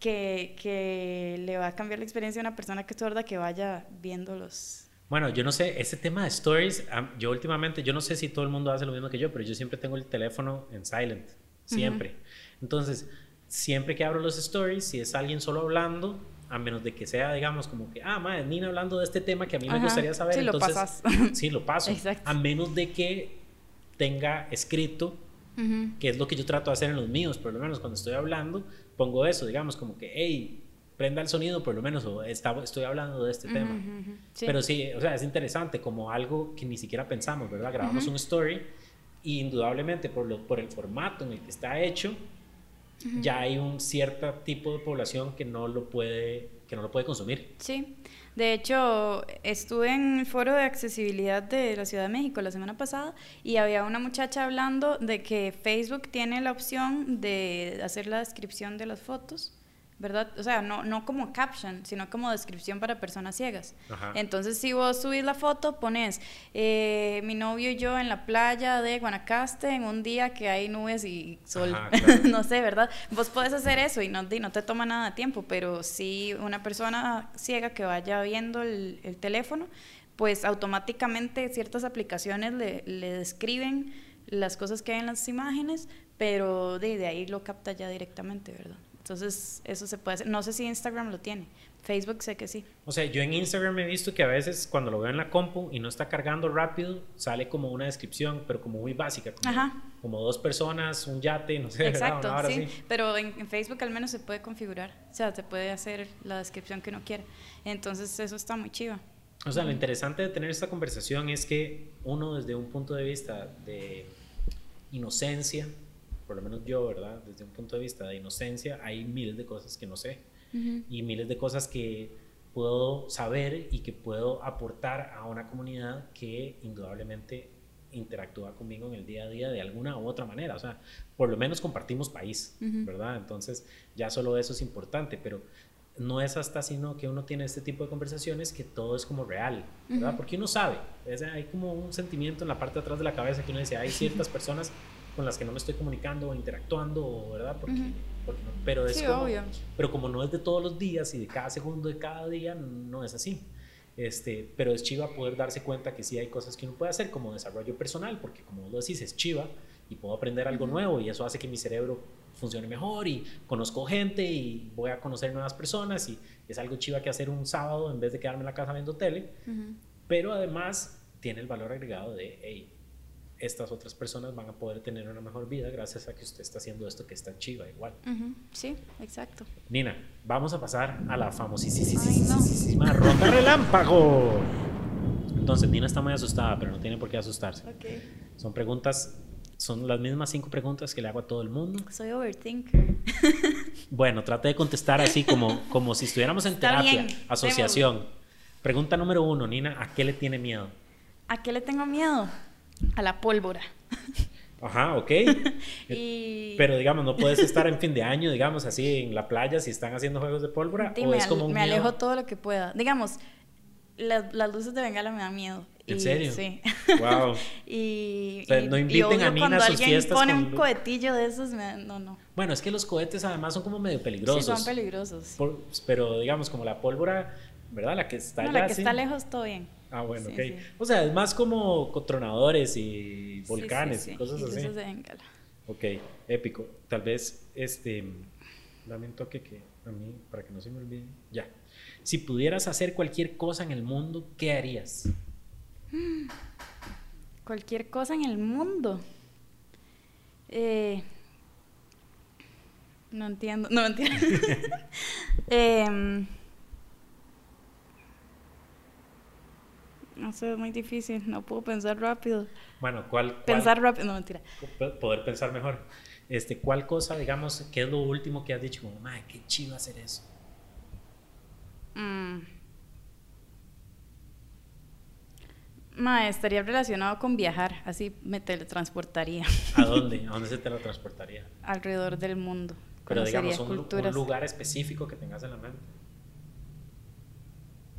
que, que le va a cambiar la experiencia a una persona que es sorda que vaya viendo los, bueno, yo no sé, ese tema de stories, yo últimamente, yo no sé si todo el mundo hace lo mismo que yo, pero yo siempre tengo el teléfono en silent siempre. Entonces, siempre que abro los stories, si es alguien solo hablando, a menos de que sea, digamos, como que, ah, madre, Nina hablando de este tema que a mí me gustaría saber, sí, entonces, lo pasas. sí, lo paso. A menos de que tenga escrito, que es lo que yo trato de hacer en los míos, por lo menos cuando estoy hablando, pongo eso, digamos, como que, hey, prenda el sonido, por lo menos, o estoy hablando de este tema. Pero sí, o sea, es interesante, como algo que ni siquiera pensamos, ¿verdad? Grabamos un story y indudablemente por, lo, por el formato en el que está hecho, ya hay un cierto tipo de población que no lo puede, que no lo puede consumir. Sí. De hecho, estuve en el foro de accesibilidad de la Ciudad de México la semana pasada y había una muchacha hablando de que Facebook tiene la opción de hacer la descripción de las fotos ¿verdad? O sea, no, no como caption, sino como descripción para personas ciegas. Entonces, si vos subís la foto, pones eh, mi novio y yo en la playa de Guanacaste en un día que hay nubes y sol. [LAUGHS] no sé, ¿verdad? Vos podés hacer eso y no, no te toma nada de tiempo, pero si una persona ciega que vaya viendo el, el teléfono, pues automáticamente ciertas aplicaciones le, le describen las cosas que hay en las imágenes, pero de, de ahí lo capta ya directamente, ¿verdad? Entonces, eso se puede hacer. No sé si Instagram lo tiene. Facebook sé que sí. O sea, yo en Instagram he visto que a veces cuando lo veo en la compu y no está cargando rápido, sale como una descripción, pero como muy básica. Como, como dos personas, un yate, no sé. [LAUGHS] Exacto, sí. Pero en, Facebook al menos se puede configurar. O sea, se puede hacer la descripción que uno quiera. Entonces, eso está muy chido. O sea, lo interesante de tener esta conversación es que uno desde un punto de vista de inocencia, por lo menos yo, ¿verdad? Desde un punto de vista de inocencia, hay miles de cosas que no sé y miles de cosas que puedo saber y que puedo aportar a una comunidad que indudablemente interactúa conmigo en el día a día de alguna u otra manera. O sea, por lo menos compartimos país, ¿verdad? Entonces, ya solo eso es importante, pero no es hasta sino que uno tiene este tipo de conversaciones que todo es como real, ¿verdad? Porque uno sabe, hay como un sentimiento en la parte de atrás de la cabeza que uno dice, hay ciertas [LAUGHS] personas con las que no me estoy comunicando o interactuando, ¿verdad? Porque, pero es como, pero como no es de todos los días y de cada segundo de cada día, no es así. Este, pero es chiva poder darse cuenta que sí hay cosas que uno puede hacer como desarrollo personal, porque como lo decís, es chiva y puedo aprender algo nuevo y eso hace que mi cerebro funcione mejor y conozco gente y voy a conocer nuevas personas y es algo chiva que hacer un sábado en vez de quedarme en la casa viendo tele, pero además tiene el valor agregado de, hey, estas otras personas van a poder tener una mejor vida gracias a que usted está haciendo esto que está chiva igual. Sí, exacto. Nina, vamos a pasar a la famosísima ronda relámpago. Entonces, Nina está muy asustada, pero no tiene por qué asustarse. Son preguntas, son las mismas cinco preguntas que le hago a todo el mundo. Soy overthinker. [LAUGHS] bueno, trate de contestar así como, como si estuviéramos en terapia, asociación. Pregunta número uno, Nina, ¿a qué le tiene miedo? ¿A qué le tengo miedo? A la pólvora. Ajá, ok. [LAUGHS] Pero digamos, no puedes estar en fin de año, digamos, así en la playa si están haciendo juegos de pólvora. o me, es como me alejo todo lo que pueda. Digamos, las, luces de bengala me dan miedo. ¿En serio? Sí. Wow. [LAUGHS] y, no inviten a Nina a sus fiestas. pone un cohetillo de esos, no, no. Bueno, es que los cohetes además son como medio peligrosos. Sí, son peligrosos. pero digamos, como la pólvora, ¿verdad? La que está no, la que está lejos, todo bien. Ah, bueno, ok. O sea, es más como tronadores y volcanes y cosas así. Ok, épico. Tal vez, este, dame un toque que a mí, para que no se me olvide. Ya. Si pudieras hacer cualquier cosa en el mundo, ¿qué harías? [GASPS] Cualquier cosa en el mundo. Eh, no entiendo, no entiendo. [LAUGHS] [LAUGHS] eh, No sé, es muy difícil, no puedo pensar rápido. Bueno, ¿cuál? Pensar rápido, no mentira. Poder pensar mejor. Este, ¿Cuál cosa, digamos, qué es lo último que has dicho? Como, madre, qué chido hacer eso. Mm. Ma, estaría relacionado con viajar, así me teletransportaría. ¿A [LAUGHS] dónde? ¿A dónde se teletransportaría? Alrededor del mundo. Pero digamos, un, un lugar específico que tengas en la mente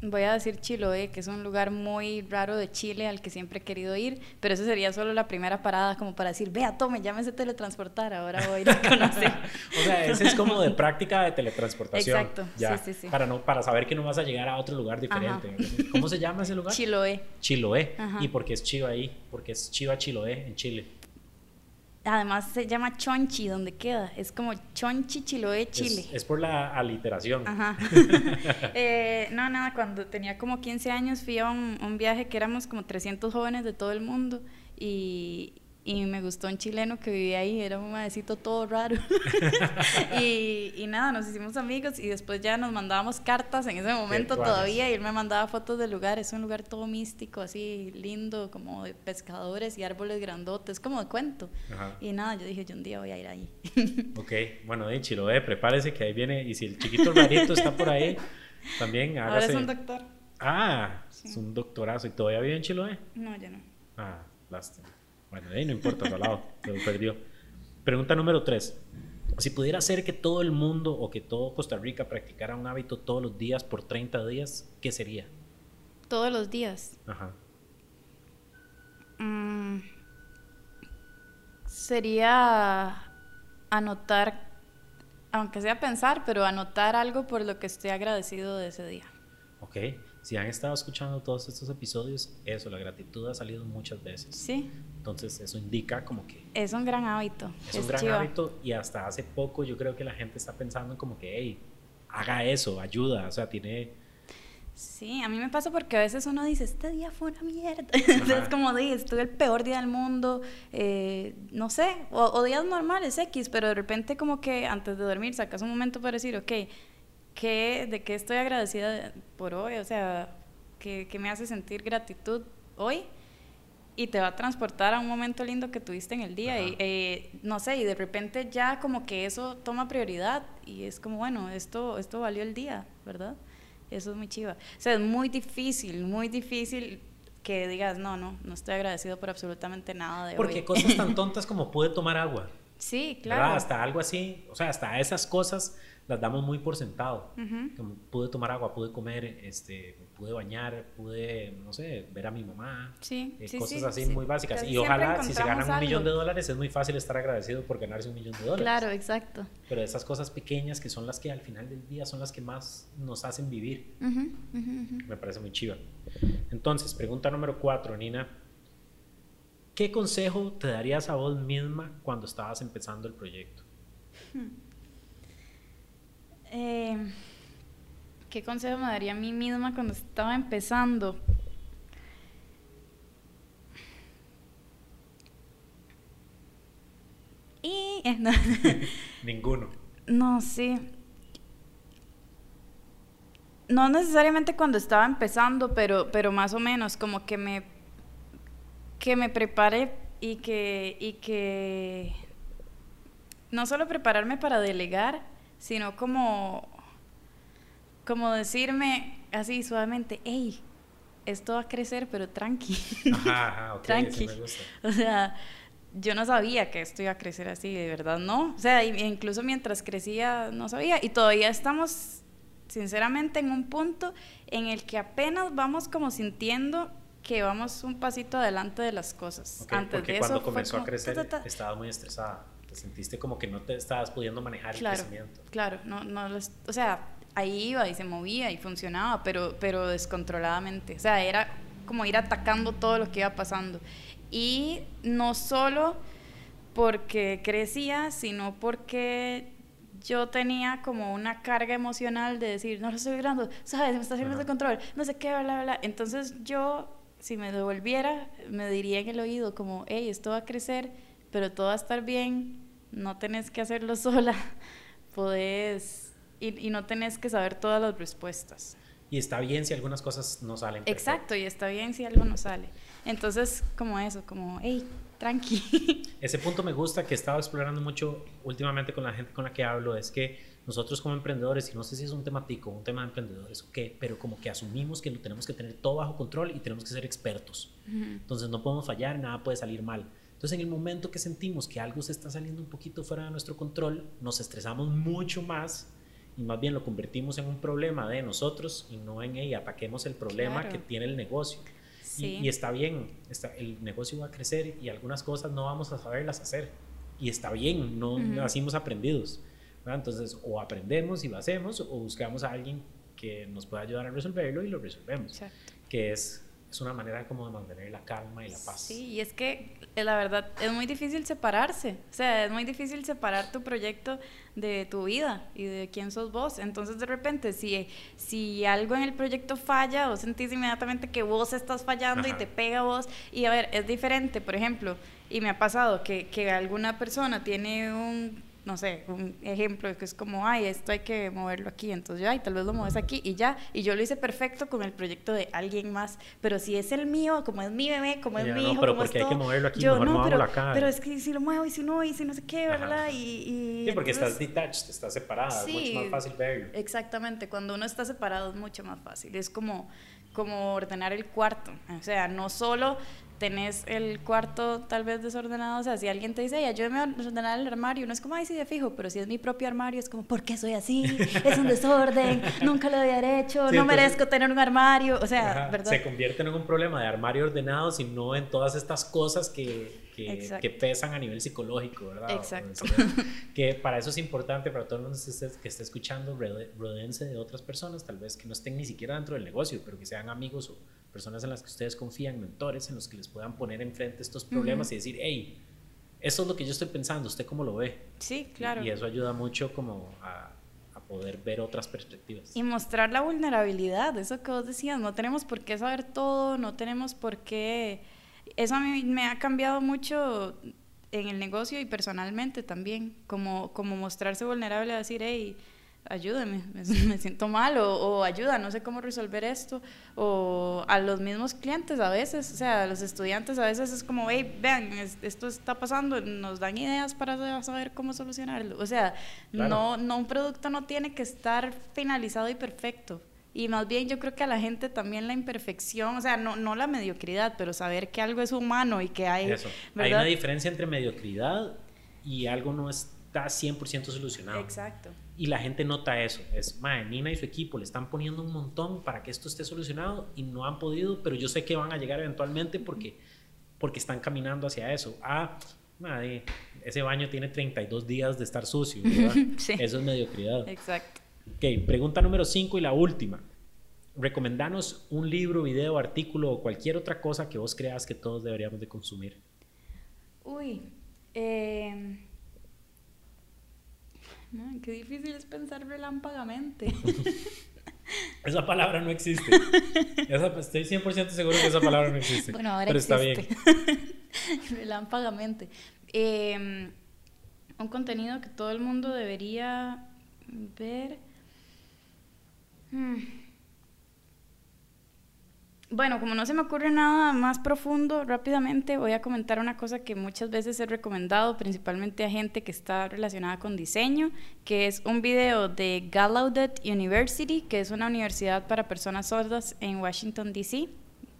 voy a decir Chiloé, que es un lugar muy raro de Chile al que siempre he querido ir, pero eso sería solo la primera parada como para decir, vea, tome, llámese teletransportar, ahora voy a ir a conocer. [LAUGHS] o sea, ese es como de práctica de teletransportación. Exacto, ya, sí, sí, sí. Para, no, para saber que no vas a llegar a otro lugar diferente. ¿Cómo se llama ese lugar? [LAUGHS] Chiloé. Chiloé. ¿Y por qué es Chiva ahí? Porque es Chiva Chiloé en Chile. Además se llama Chonchi, donde queda. Es como Chonchi, Chiloé, Chile. Es, por la aliteración. Ajá. [LAUGHS] [LAUGHS] Eh, no, nada, cuando tenía como 15 años fui a un, viaje que éramos como 300 jóvenes de todo el mundo y, y me gustó un chileno que vivía ahí, era un maecito todo raro. [LAUGHS] y, y, nada, nos hicimos amigos y después ya nos mandábamos cartas en ese momento todavía y él me mandaba fotos del lugar, es un lugar todo místico, así lindo, como de pescadores y árboles grandotes, como de cuento. Y nada, yo dije, yo un día voy a ir ahí. [LAUGHS] ok, bueno, de Chiloé, prepárese que ahí viene, y si el chiquito rarito está por ahí, también hágase... Ahora es un doctor. Ah, es un doctorazo. ¿Y todavía vive en Chiloé? No, ya no. Ah, lástima. Bueno, ahí no importa, al lado, [LAUGHS] lo perdió. Pregunta número tres. Si pudiera ser que todo el mundo o que todo Costa Rica practicara un hábito todos los días por 30 días, ¿qué sería? Todos los días. Ajá. Mm, sería anotar, aunque sea pensar, pero anotar algo por lo que estoy agradecido de ese día. Ok. Si han estado escuchando todos estos episodios, eso, la gratitud ha salido muchas veces. Sí. Entonces, eso indica como que... Es un gran hábito. Es, un gran hábito y hasta hace poco yo creo que la gente está pensando en como que, hey, haga eso, ayuda, o sea, tiene... Sí, a mí me pasa porque a veces uno dice, este día fue una mierda. [LAUGHS] Entonces, como dije, estuve el peor día del mundo, eh, no sé, o, o, días normales, X, pero de repente como que antes de dormir sacas un momento para decir, ok, de qué estoy agradecida por hoy, o sea, que, me hace sentir gratitud hoy y te va a transportar a un momento lindo que tuviste en el día y eh, no sé y de repente ya como que eso toma prioridad y es como bueno esto esto valió el día verdad eso es muy chiva. O sea es muy difícil muy difícil que digas no no no estoy agradecido por absolutamente nada de porque cosas tan [LAUGHS] tontas como pude tomar agua. Sí claro. Hasta algo así o sea hasta esas cosas las damos muy por sentado. pude tomar agua, pude comer, este, pude bañar, pude, no sé, ver a mi mamá. Sí, eh, cosas así muy básicas. y ojalá, si se ganan un millón de dólares, es muy fácil estar agradecido por ganarse un millón de dólares. Claro, exacto. Pero esas cosas pequeñas que son las que al final del día son las que más nos hacen vivir. Me parece muy chiva. Entonces, pregunta número cuatro, Nina. ¿Qué consejo te darías a vos misma cuando estabas empezando el proyecto? Hmm. Eh, ¿Qué consejo me daría a mí misma cuando estaba empezando? Y, eh, [LAUGHS] Ninguno. No, sí. No necesariamente cuando estaba empezando, pero, pero más o menos, como que me, que me prepare y que, y que no solo prepararme para delegar, sino como, como decirme así suavemente, hey, esto va a crecer, pero tranqui. [LAUGHS] Ajá, tranqui. [LAUGHS] O sea, yo no sabía que esto iba a crecer así, de verdad, no. O sea, incluso mientras crecía, no sabía. Y todavía estamos, sinceramente, en un punto en el que apenas vamos como sintiendo que vamos un pasito adelante de las cosas. Antes de cuando comenzó a crecer, estaba muy estresada te sentiste como que no te estabas pudiendo manejar el crecimiento. Claro, no, no, o sea, ahí iba y se movía y funcionaba, pero, pero descontroladamente. O sea, era como ir atacando todo lo que iba pasando. Y no solo porque crecía, sino porque yo tenía como una carga emocional de decir, no lo estoy logrando, ¿sabes? Me está haciendo el control, no sé qué, bla, bla, bla. Entonces yo, si me devolviera, me diría en el oído como, hey, esto va a crecer, pero todo va a estar bien, no tenés que hacerlo [LAUGHS] sola, podés, y, y no tenés que saber todas las respuestas. Y está bien si algunas cosas no salen. Exacto, y está bien si algo no sale. Entonces, como eso, como, hey, tranqui. [LAUGHS] Ese punto me gusta que he estado explorando mucho últimamente con la gente con la que hablo, es que nosotros como emprendedores, y no sé si es un temático, un tema de emprendedores o qué, pero como que asumimos que lo tenemos que tener todo bajo control y tenemos que ser expertos. Entonces no podemos fallar, nada puede salir mal. Entonces, en el momento que sentimos que algo se está saliendo un poquito fuera de nuestro control, nos estresamos mucho más y más bien lo convertimos en un problema de nosotros y no en, ella ataquemos el problema que tiene el negocio. Y, está bien, está, el negocio va a crecer y algunas cosas no vamos a saberlas hacer. Y está bien, no nacimos aprendidos. Entonces, o aprendemos y lo hacemos, o buscamos a alguien que nos pueda ayudar a resolverlo y lo resolvemos. Que es es una manera como de mantener la calma y la paz. Sí, y es que eh, la verdad es muy difícil separarse, o sea, es muy difícil separar tu proyecto de tu vida y de quién sos vos. Entonces de repente si, si algo en el proyecto falla, vos sentís inmediatamente que vos estás fallando y te pega a vos. Y a ver, es diferente, por ejemplo, y me ha pasado que, que alguna persona tiene un no sé, un ejemplo que es como, ay, esto hay que moverlo aquí, entonces yo, ay, tal vez lo mueves aquí y ya, y yo lo hice perfecto con el proyecto de alguien más, pero si es el mío, como es mi bebé, como es mi hijo, pero como porque es hay que moverlo aquí, yo, mejor no, pero, acá. pero es que si lo muevo y si no, y si no sé qué, ¿verdad? Y, sí, porque estás detached, estás separada, es mucho más fácil verlo. Exactamente, cuando uno está separado es mucho más fácil, es como como ordenar el cuarto, o sea, no solo tenés el cuarto tal vez desordenado, o sea, si alguien te dice, ayúdame a ordenar el armario, no es como, ay, sí, de fijo, pero si es mi propio armario, es como, ¿por qué soy así? Es un desorden, [LAUGHS] nunca lo había hecho, no merezco tener un armario, o sea, ¿verdad? Se convierte en un problema de armario ordenado, sino en todas estas cosas que, que, pesan a nivel psicológico, ¿verdad? Exacto. que para eso es importante, para todo el mundo que esté escuchando, rodense de otras personas, tal vez que no estén ni siquiera dentro del negocio, pero que sean amigos o personas en las que ustedes confían, mentores, en los que les puedan poner enfrente estos problemas y decir, hey, eso es lo que yo estoy pensando, ¿usted cómo lo ve? Sí, claro. Y, eso ayuda mucho como a, poder ver otras perspectivas. Y mostrar la vulnerabilidad, eso que vos decías, no tenemos por qué saber todo, no tenemos por qué... Eso a mí me ha cambiado mucho en el negocio y personalmente también, como, como mostrarse vulnerable a decir, hey, ayúdame, [LAUGHS] me, siento mal o, ayuda, no sé cómo resolver esto, o a los mismos clientes a veces, o sea, a los estudiantes a veces es como, hey, vean, esto está pasando, nos dan ideas para saber cómo solucionarlo. O sea, no, no, un producto no tiene que estar finalizado y perfecto. Y más bien yo creo que a la gente también la imperfección, o sea, no, no la mediocridad, pero saber que algo es humano y que hay... Hay una diferencia entre mediocridad y algo no está 100% solucionado. Exacto. Y la gente nota eso. Es, madre, Nina y su equipo le están poniendo un montón para que esto esté solucionado y no han podido, pero yo sé que van a llegar eventualmente porque, porque están caminando hacia eso. Ah, madre, ese baño tiene 32 días de estar sucio. [LAUGHS] Eso es mediocridad. Exacto. Ok, pregunta número 5 y la última. Recomendanos un libro, video, artículo o cualquier otra cosa que vos creas que todos deberíamos de consumir. Uy, eh qué difícil es pensar relámpagamente. [LAUGHS] Esa palabra no existe. [LAUGHS] estoy 100% seguro que esa palabra no existe. Bueno, ahora pero está bien. [LAUGHS] relámpagamente. Em, un contenido que todo el mundo debería ver. Hmm. Bueno, como no se me ocurre nada más profundo, rápidamente voy a comentar una cosa que muchas veces he recomendado, principalmente a gente que está relacionada con diseño, que es un video de Gallaudet University, que es una universidad para personas sordas en Washington, D.C.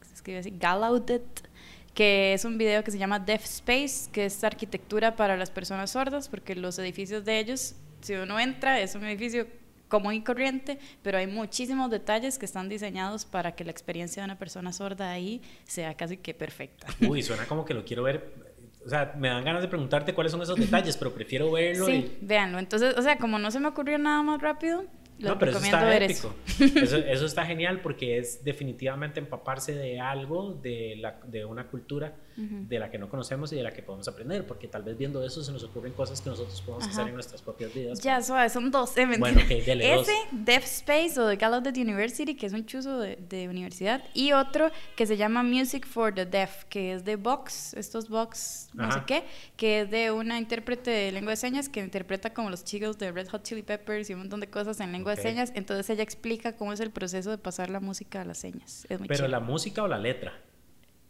Se escribe así, Gallaudet, que es un video que se llama Deaf Space, que es arquitectura para las personas sordas, porque los edificios de ellos, si uno entra, es un edificio común y corriente, pero hay muchísimos detalles que están diseñados para que la experiencia de una persona sorda ahí sea casi que perfecta. Uy, suena como que lo quiero ver. O sea, me dan ganas de preguntarte cuáles son esos detalles, pero prefiero verlo. Sí, véanlo. Entonces, o sea, como no se me ocurrió nada más rápido, no, pero eso está épico. [LAUGHS] Eso. está genial porque es definitivamente empaparse de algo, de, la, de una cultura de la que no conocemos y de la que podemos aprender, porque tal vez viendo eso se nos ocurren cosas que nosotros podemos hacer en nuestras propias vidas. Ya, suave, son dos. ¿eh? Bueno, okay, dele Ese, Deaf Space o The Gallaudet University, que es un chuzo de, de, universidad, y otro que se llama Music for the Deaf, que es de Vox, estos Vox, no sé qué, que es de una intérprete de lengua de señas que interpreta como los chicos de Red Hot Chili Peppers y un montón de cosas en lengua de señas, entonces ella explica cómo es el proceso de pasar la música a las señas. Pero la música o la letra.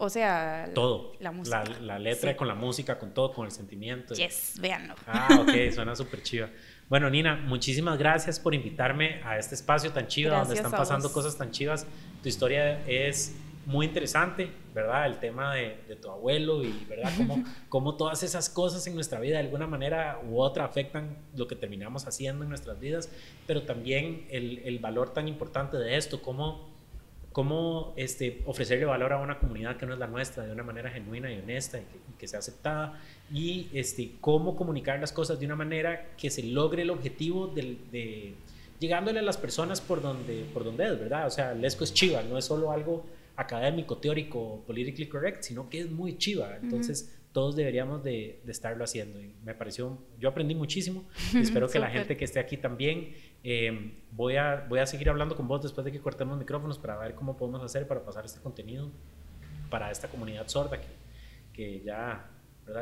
O sea, todo. La música. La, letra con la música, con todo, con el sentimiento. Yes, véanlo. Ah, ok, [LAUGHS] suena súper chiva. Bueno, Nina, muchísimas gracias por invitarme a este espacio tan chido donde están pasando cosas tan chivas. Tu historia es muy interesante, ¿verdad? El tema de, tu abuelo y, ¿verdad? Cómo, [LAUGHS] cómo, todas esas cosas en nuestra vida de alguna manera u otra afectan lo que terminamos haciendo en nuestras vidas, pero también el, el valor tan importante de esto, cómo, cómo este, ofrecerle valor a una comunidad que no es la nuestra de una manera genuina y honesta y que, sea aceptada, y este, cómo comunicar las cosas de una manera que se logre el objetivo de, de llegándole a las personas por donde, por donde es, ¿verdad? O sea, Lesco es chiva, no es solo algo académico, teórico, politically correct, sino que es muy chiva. Entonces, todos deberíamos de, estarlo haciendo. Y me pareció, yo aprendí muchísimo [LAUGHS] y espero que la gente que esté aquí también. Eh, voy, a, voy a seguir hablando con vos después de que cortemos micrófonos para ver cómo podemos hacer para pasar este contenido para esta comunidad sorda que, que ya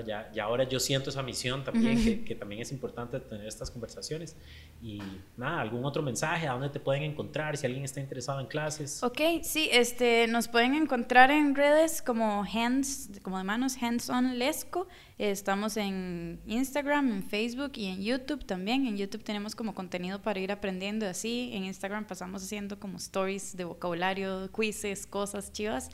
ya, y ahora yo siento esa misión también, que, también es importante tener estas conversaciones. Y nada, algún otro mensaje, a dónde te pueden encontrar, si alguien está interesado en clases. Ok, sí, este, nos pueden encontrar en redes como hands, como de manos, hands on lesco. Estamos en Instagram, en Facebook y en YouTube también. En YouTube tenemos como contenido para ir aprendiendo así. En Instagram pasamos haciendo como stories de vocabulario, quizzes, cosas chivas.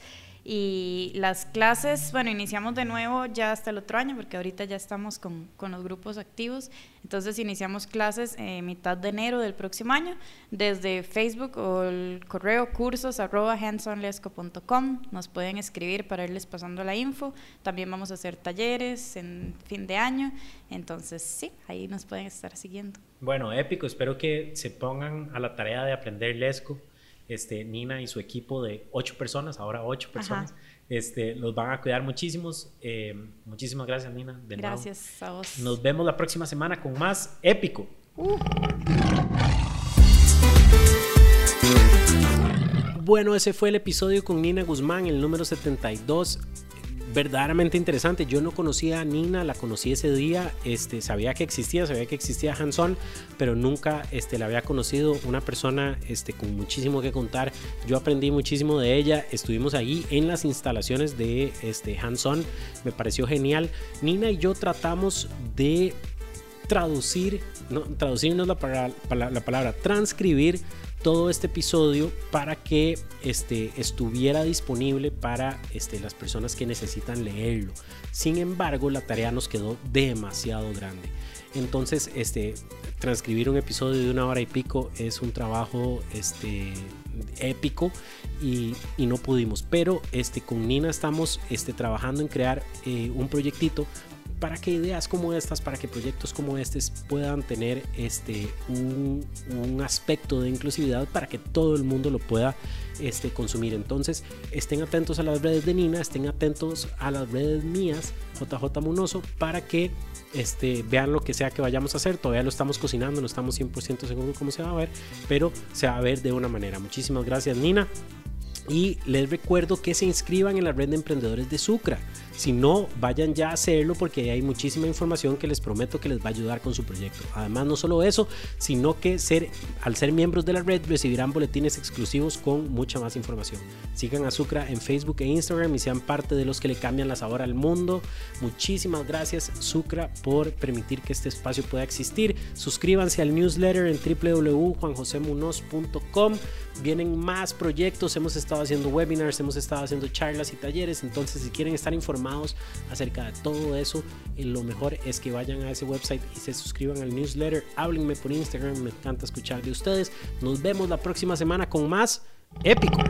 Y las clases, bueno, iniciamos de nuevo ya hasta el otro año, porque ahorita ya estamos con, con los grupos activos. Entonces iniciamos clases en mitad de enero del próximo año, desde Facebook o el correo cursos arroba handsonlesco.com. Nos pueden escribir para irles pasando la info. También vamos a hacer talleres en fin de año. Entonces, sí, ahí nos pueden estar siguiendo. Bueno, épico. Espero que se pongan a la tarea de aprender Lesco este, Nina y su equipo de ocho personas, ahora ocho personas, este, los van a cuidar muchísimos. Eh, muchísimas gracias, Nina. gracias a vos. Nos vemos la próxima semana con más épico. Uh. Bueno, ese fue el episodio con Nina Guzmán, el número 72 verdaderamente interesante. Yo no conocía a Nina, la conocí ese día, este, sabía que existía, sabía que existía Hanson, pero nunca este, la había conocido. Una persona este, con muchísimo que contar. Yo aprendí muchísimo de ella. Estuvimos ahí en las instalaciones de este, Hanson. Me pareció genial. Nina y yo tratamos de traducir, no, traducir no es la, la palabra, transcribir todo este episodio para que este, estuviera disponible para este, las personas que necesitan leerlo. Sin embargo, la tarea nos quedó demasiado grande. Entonces, este, transcribir un episodio de una hora y pico es un trabajo este, épico y, no pudimos. Pero este, con Nina estamos este, trabajando en crear eh, un proyectito para que ideas como estas, para que proyectos como estos puedan tener este, un, aspecto de inclusividad para que todo el mundo lo pueda este, consumir. Entonces, estén atentos a las redes de Nina, estén atentos a las redes mías, JJ Munoso, para que este, vean lo que sea que vayamos a hacer. Todavía lo estamos cocinando, no estamos 100% seguros cómo se va a ver, pero se va a ver de una manera. Muchísimas gracias, Nina. Y les recuerdo que se inscriban en la red de emprendedores de Sucra. Si no, vayan ya a hacerlo porque hay muchísima información que les prometo que les va a ayudar con su proyecto. Además, no solo eso, sino que ser, al ser miembros de la red recibirán boletines exclusivos con mucha más información. Sigan a Sucra en Facebook e Instagram y sean parte de los que le cambian la sabor al mundo. Muchísimas gracias Sucra por permitir que este espacio pueda existir. Suscríbanse al newsletter en www.juanjosemunoz.com. Vienen más proyectos, hemos estado haciendo webinars, hemos estado haciendo charlas y talleres, entonces si quieren estar acerca de todo eso. Y lo mejor es que vayan a ese website y se suscriban al newsletter. Háblenme por Instagram, me encanta escuchar de ustedes. Nos vemos la próxima semana con más épico.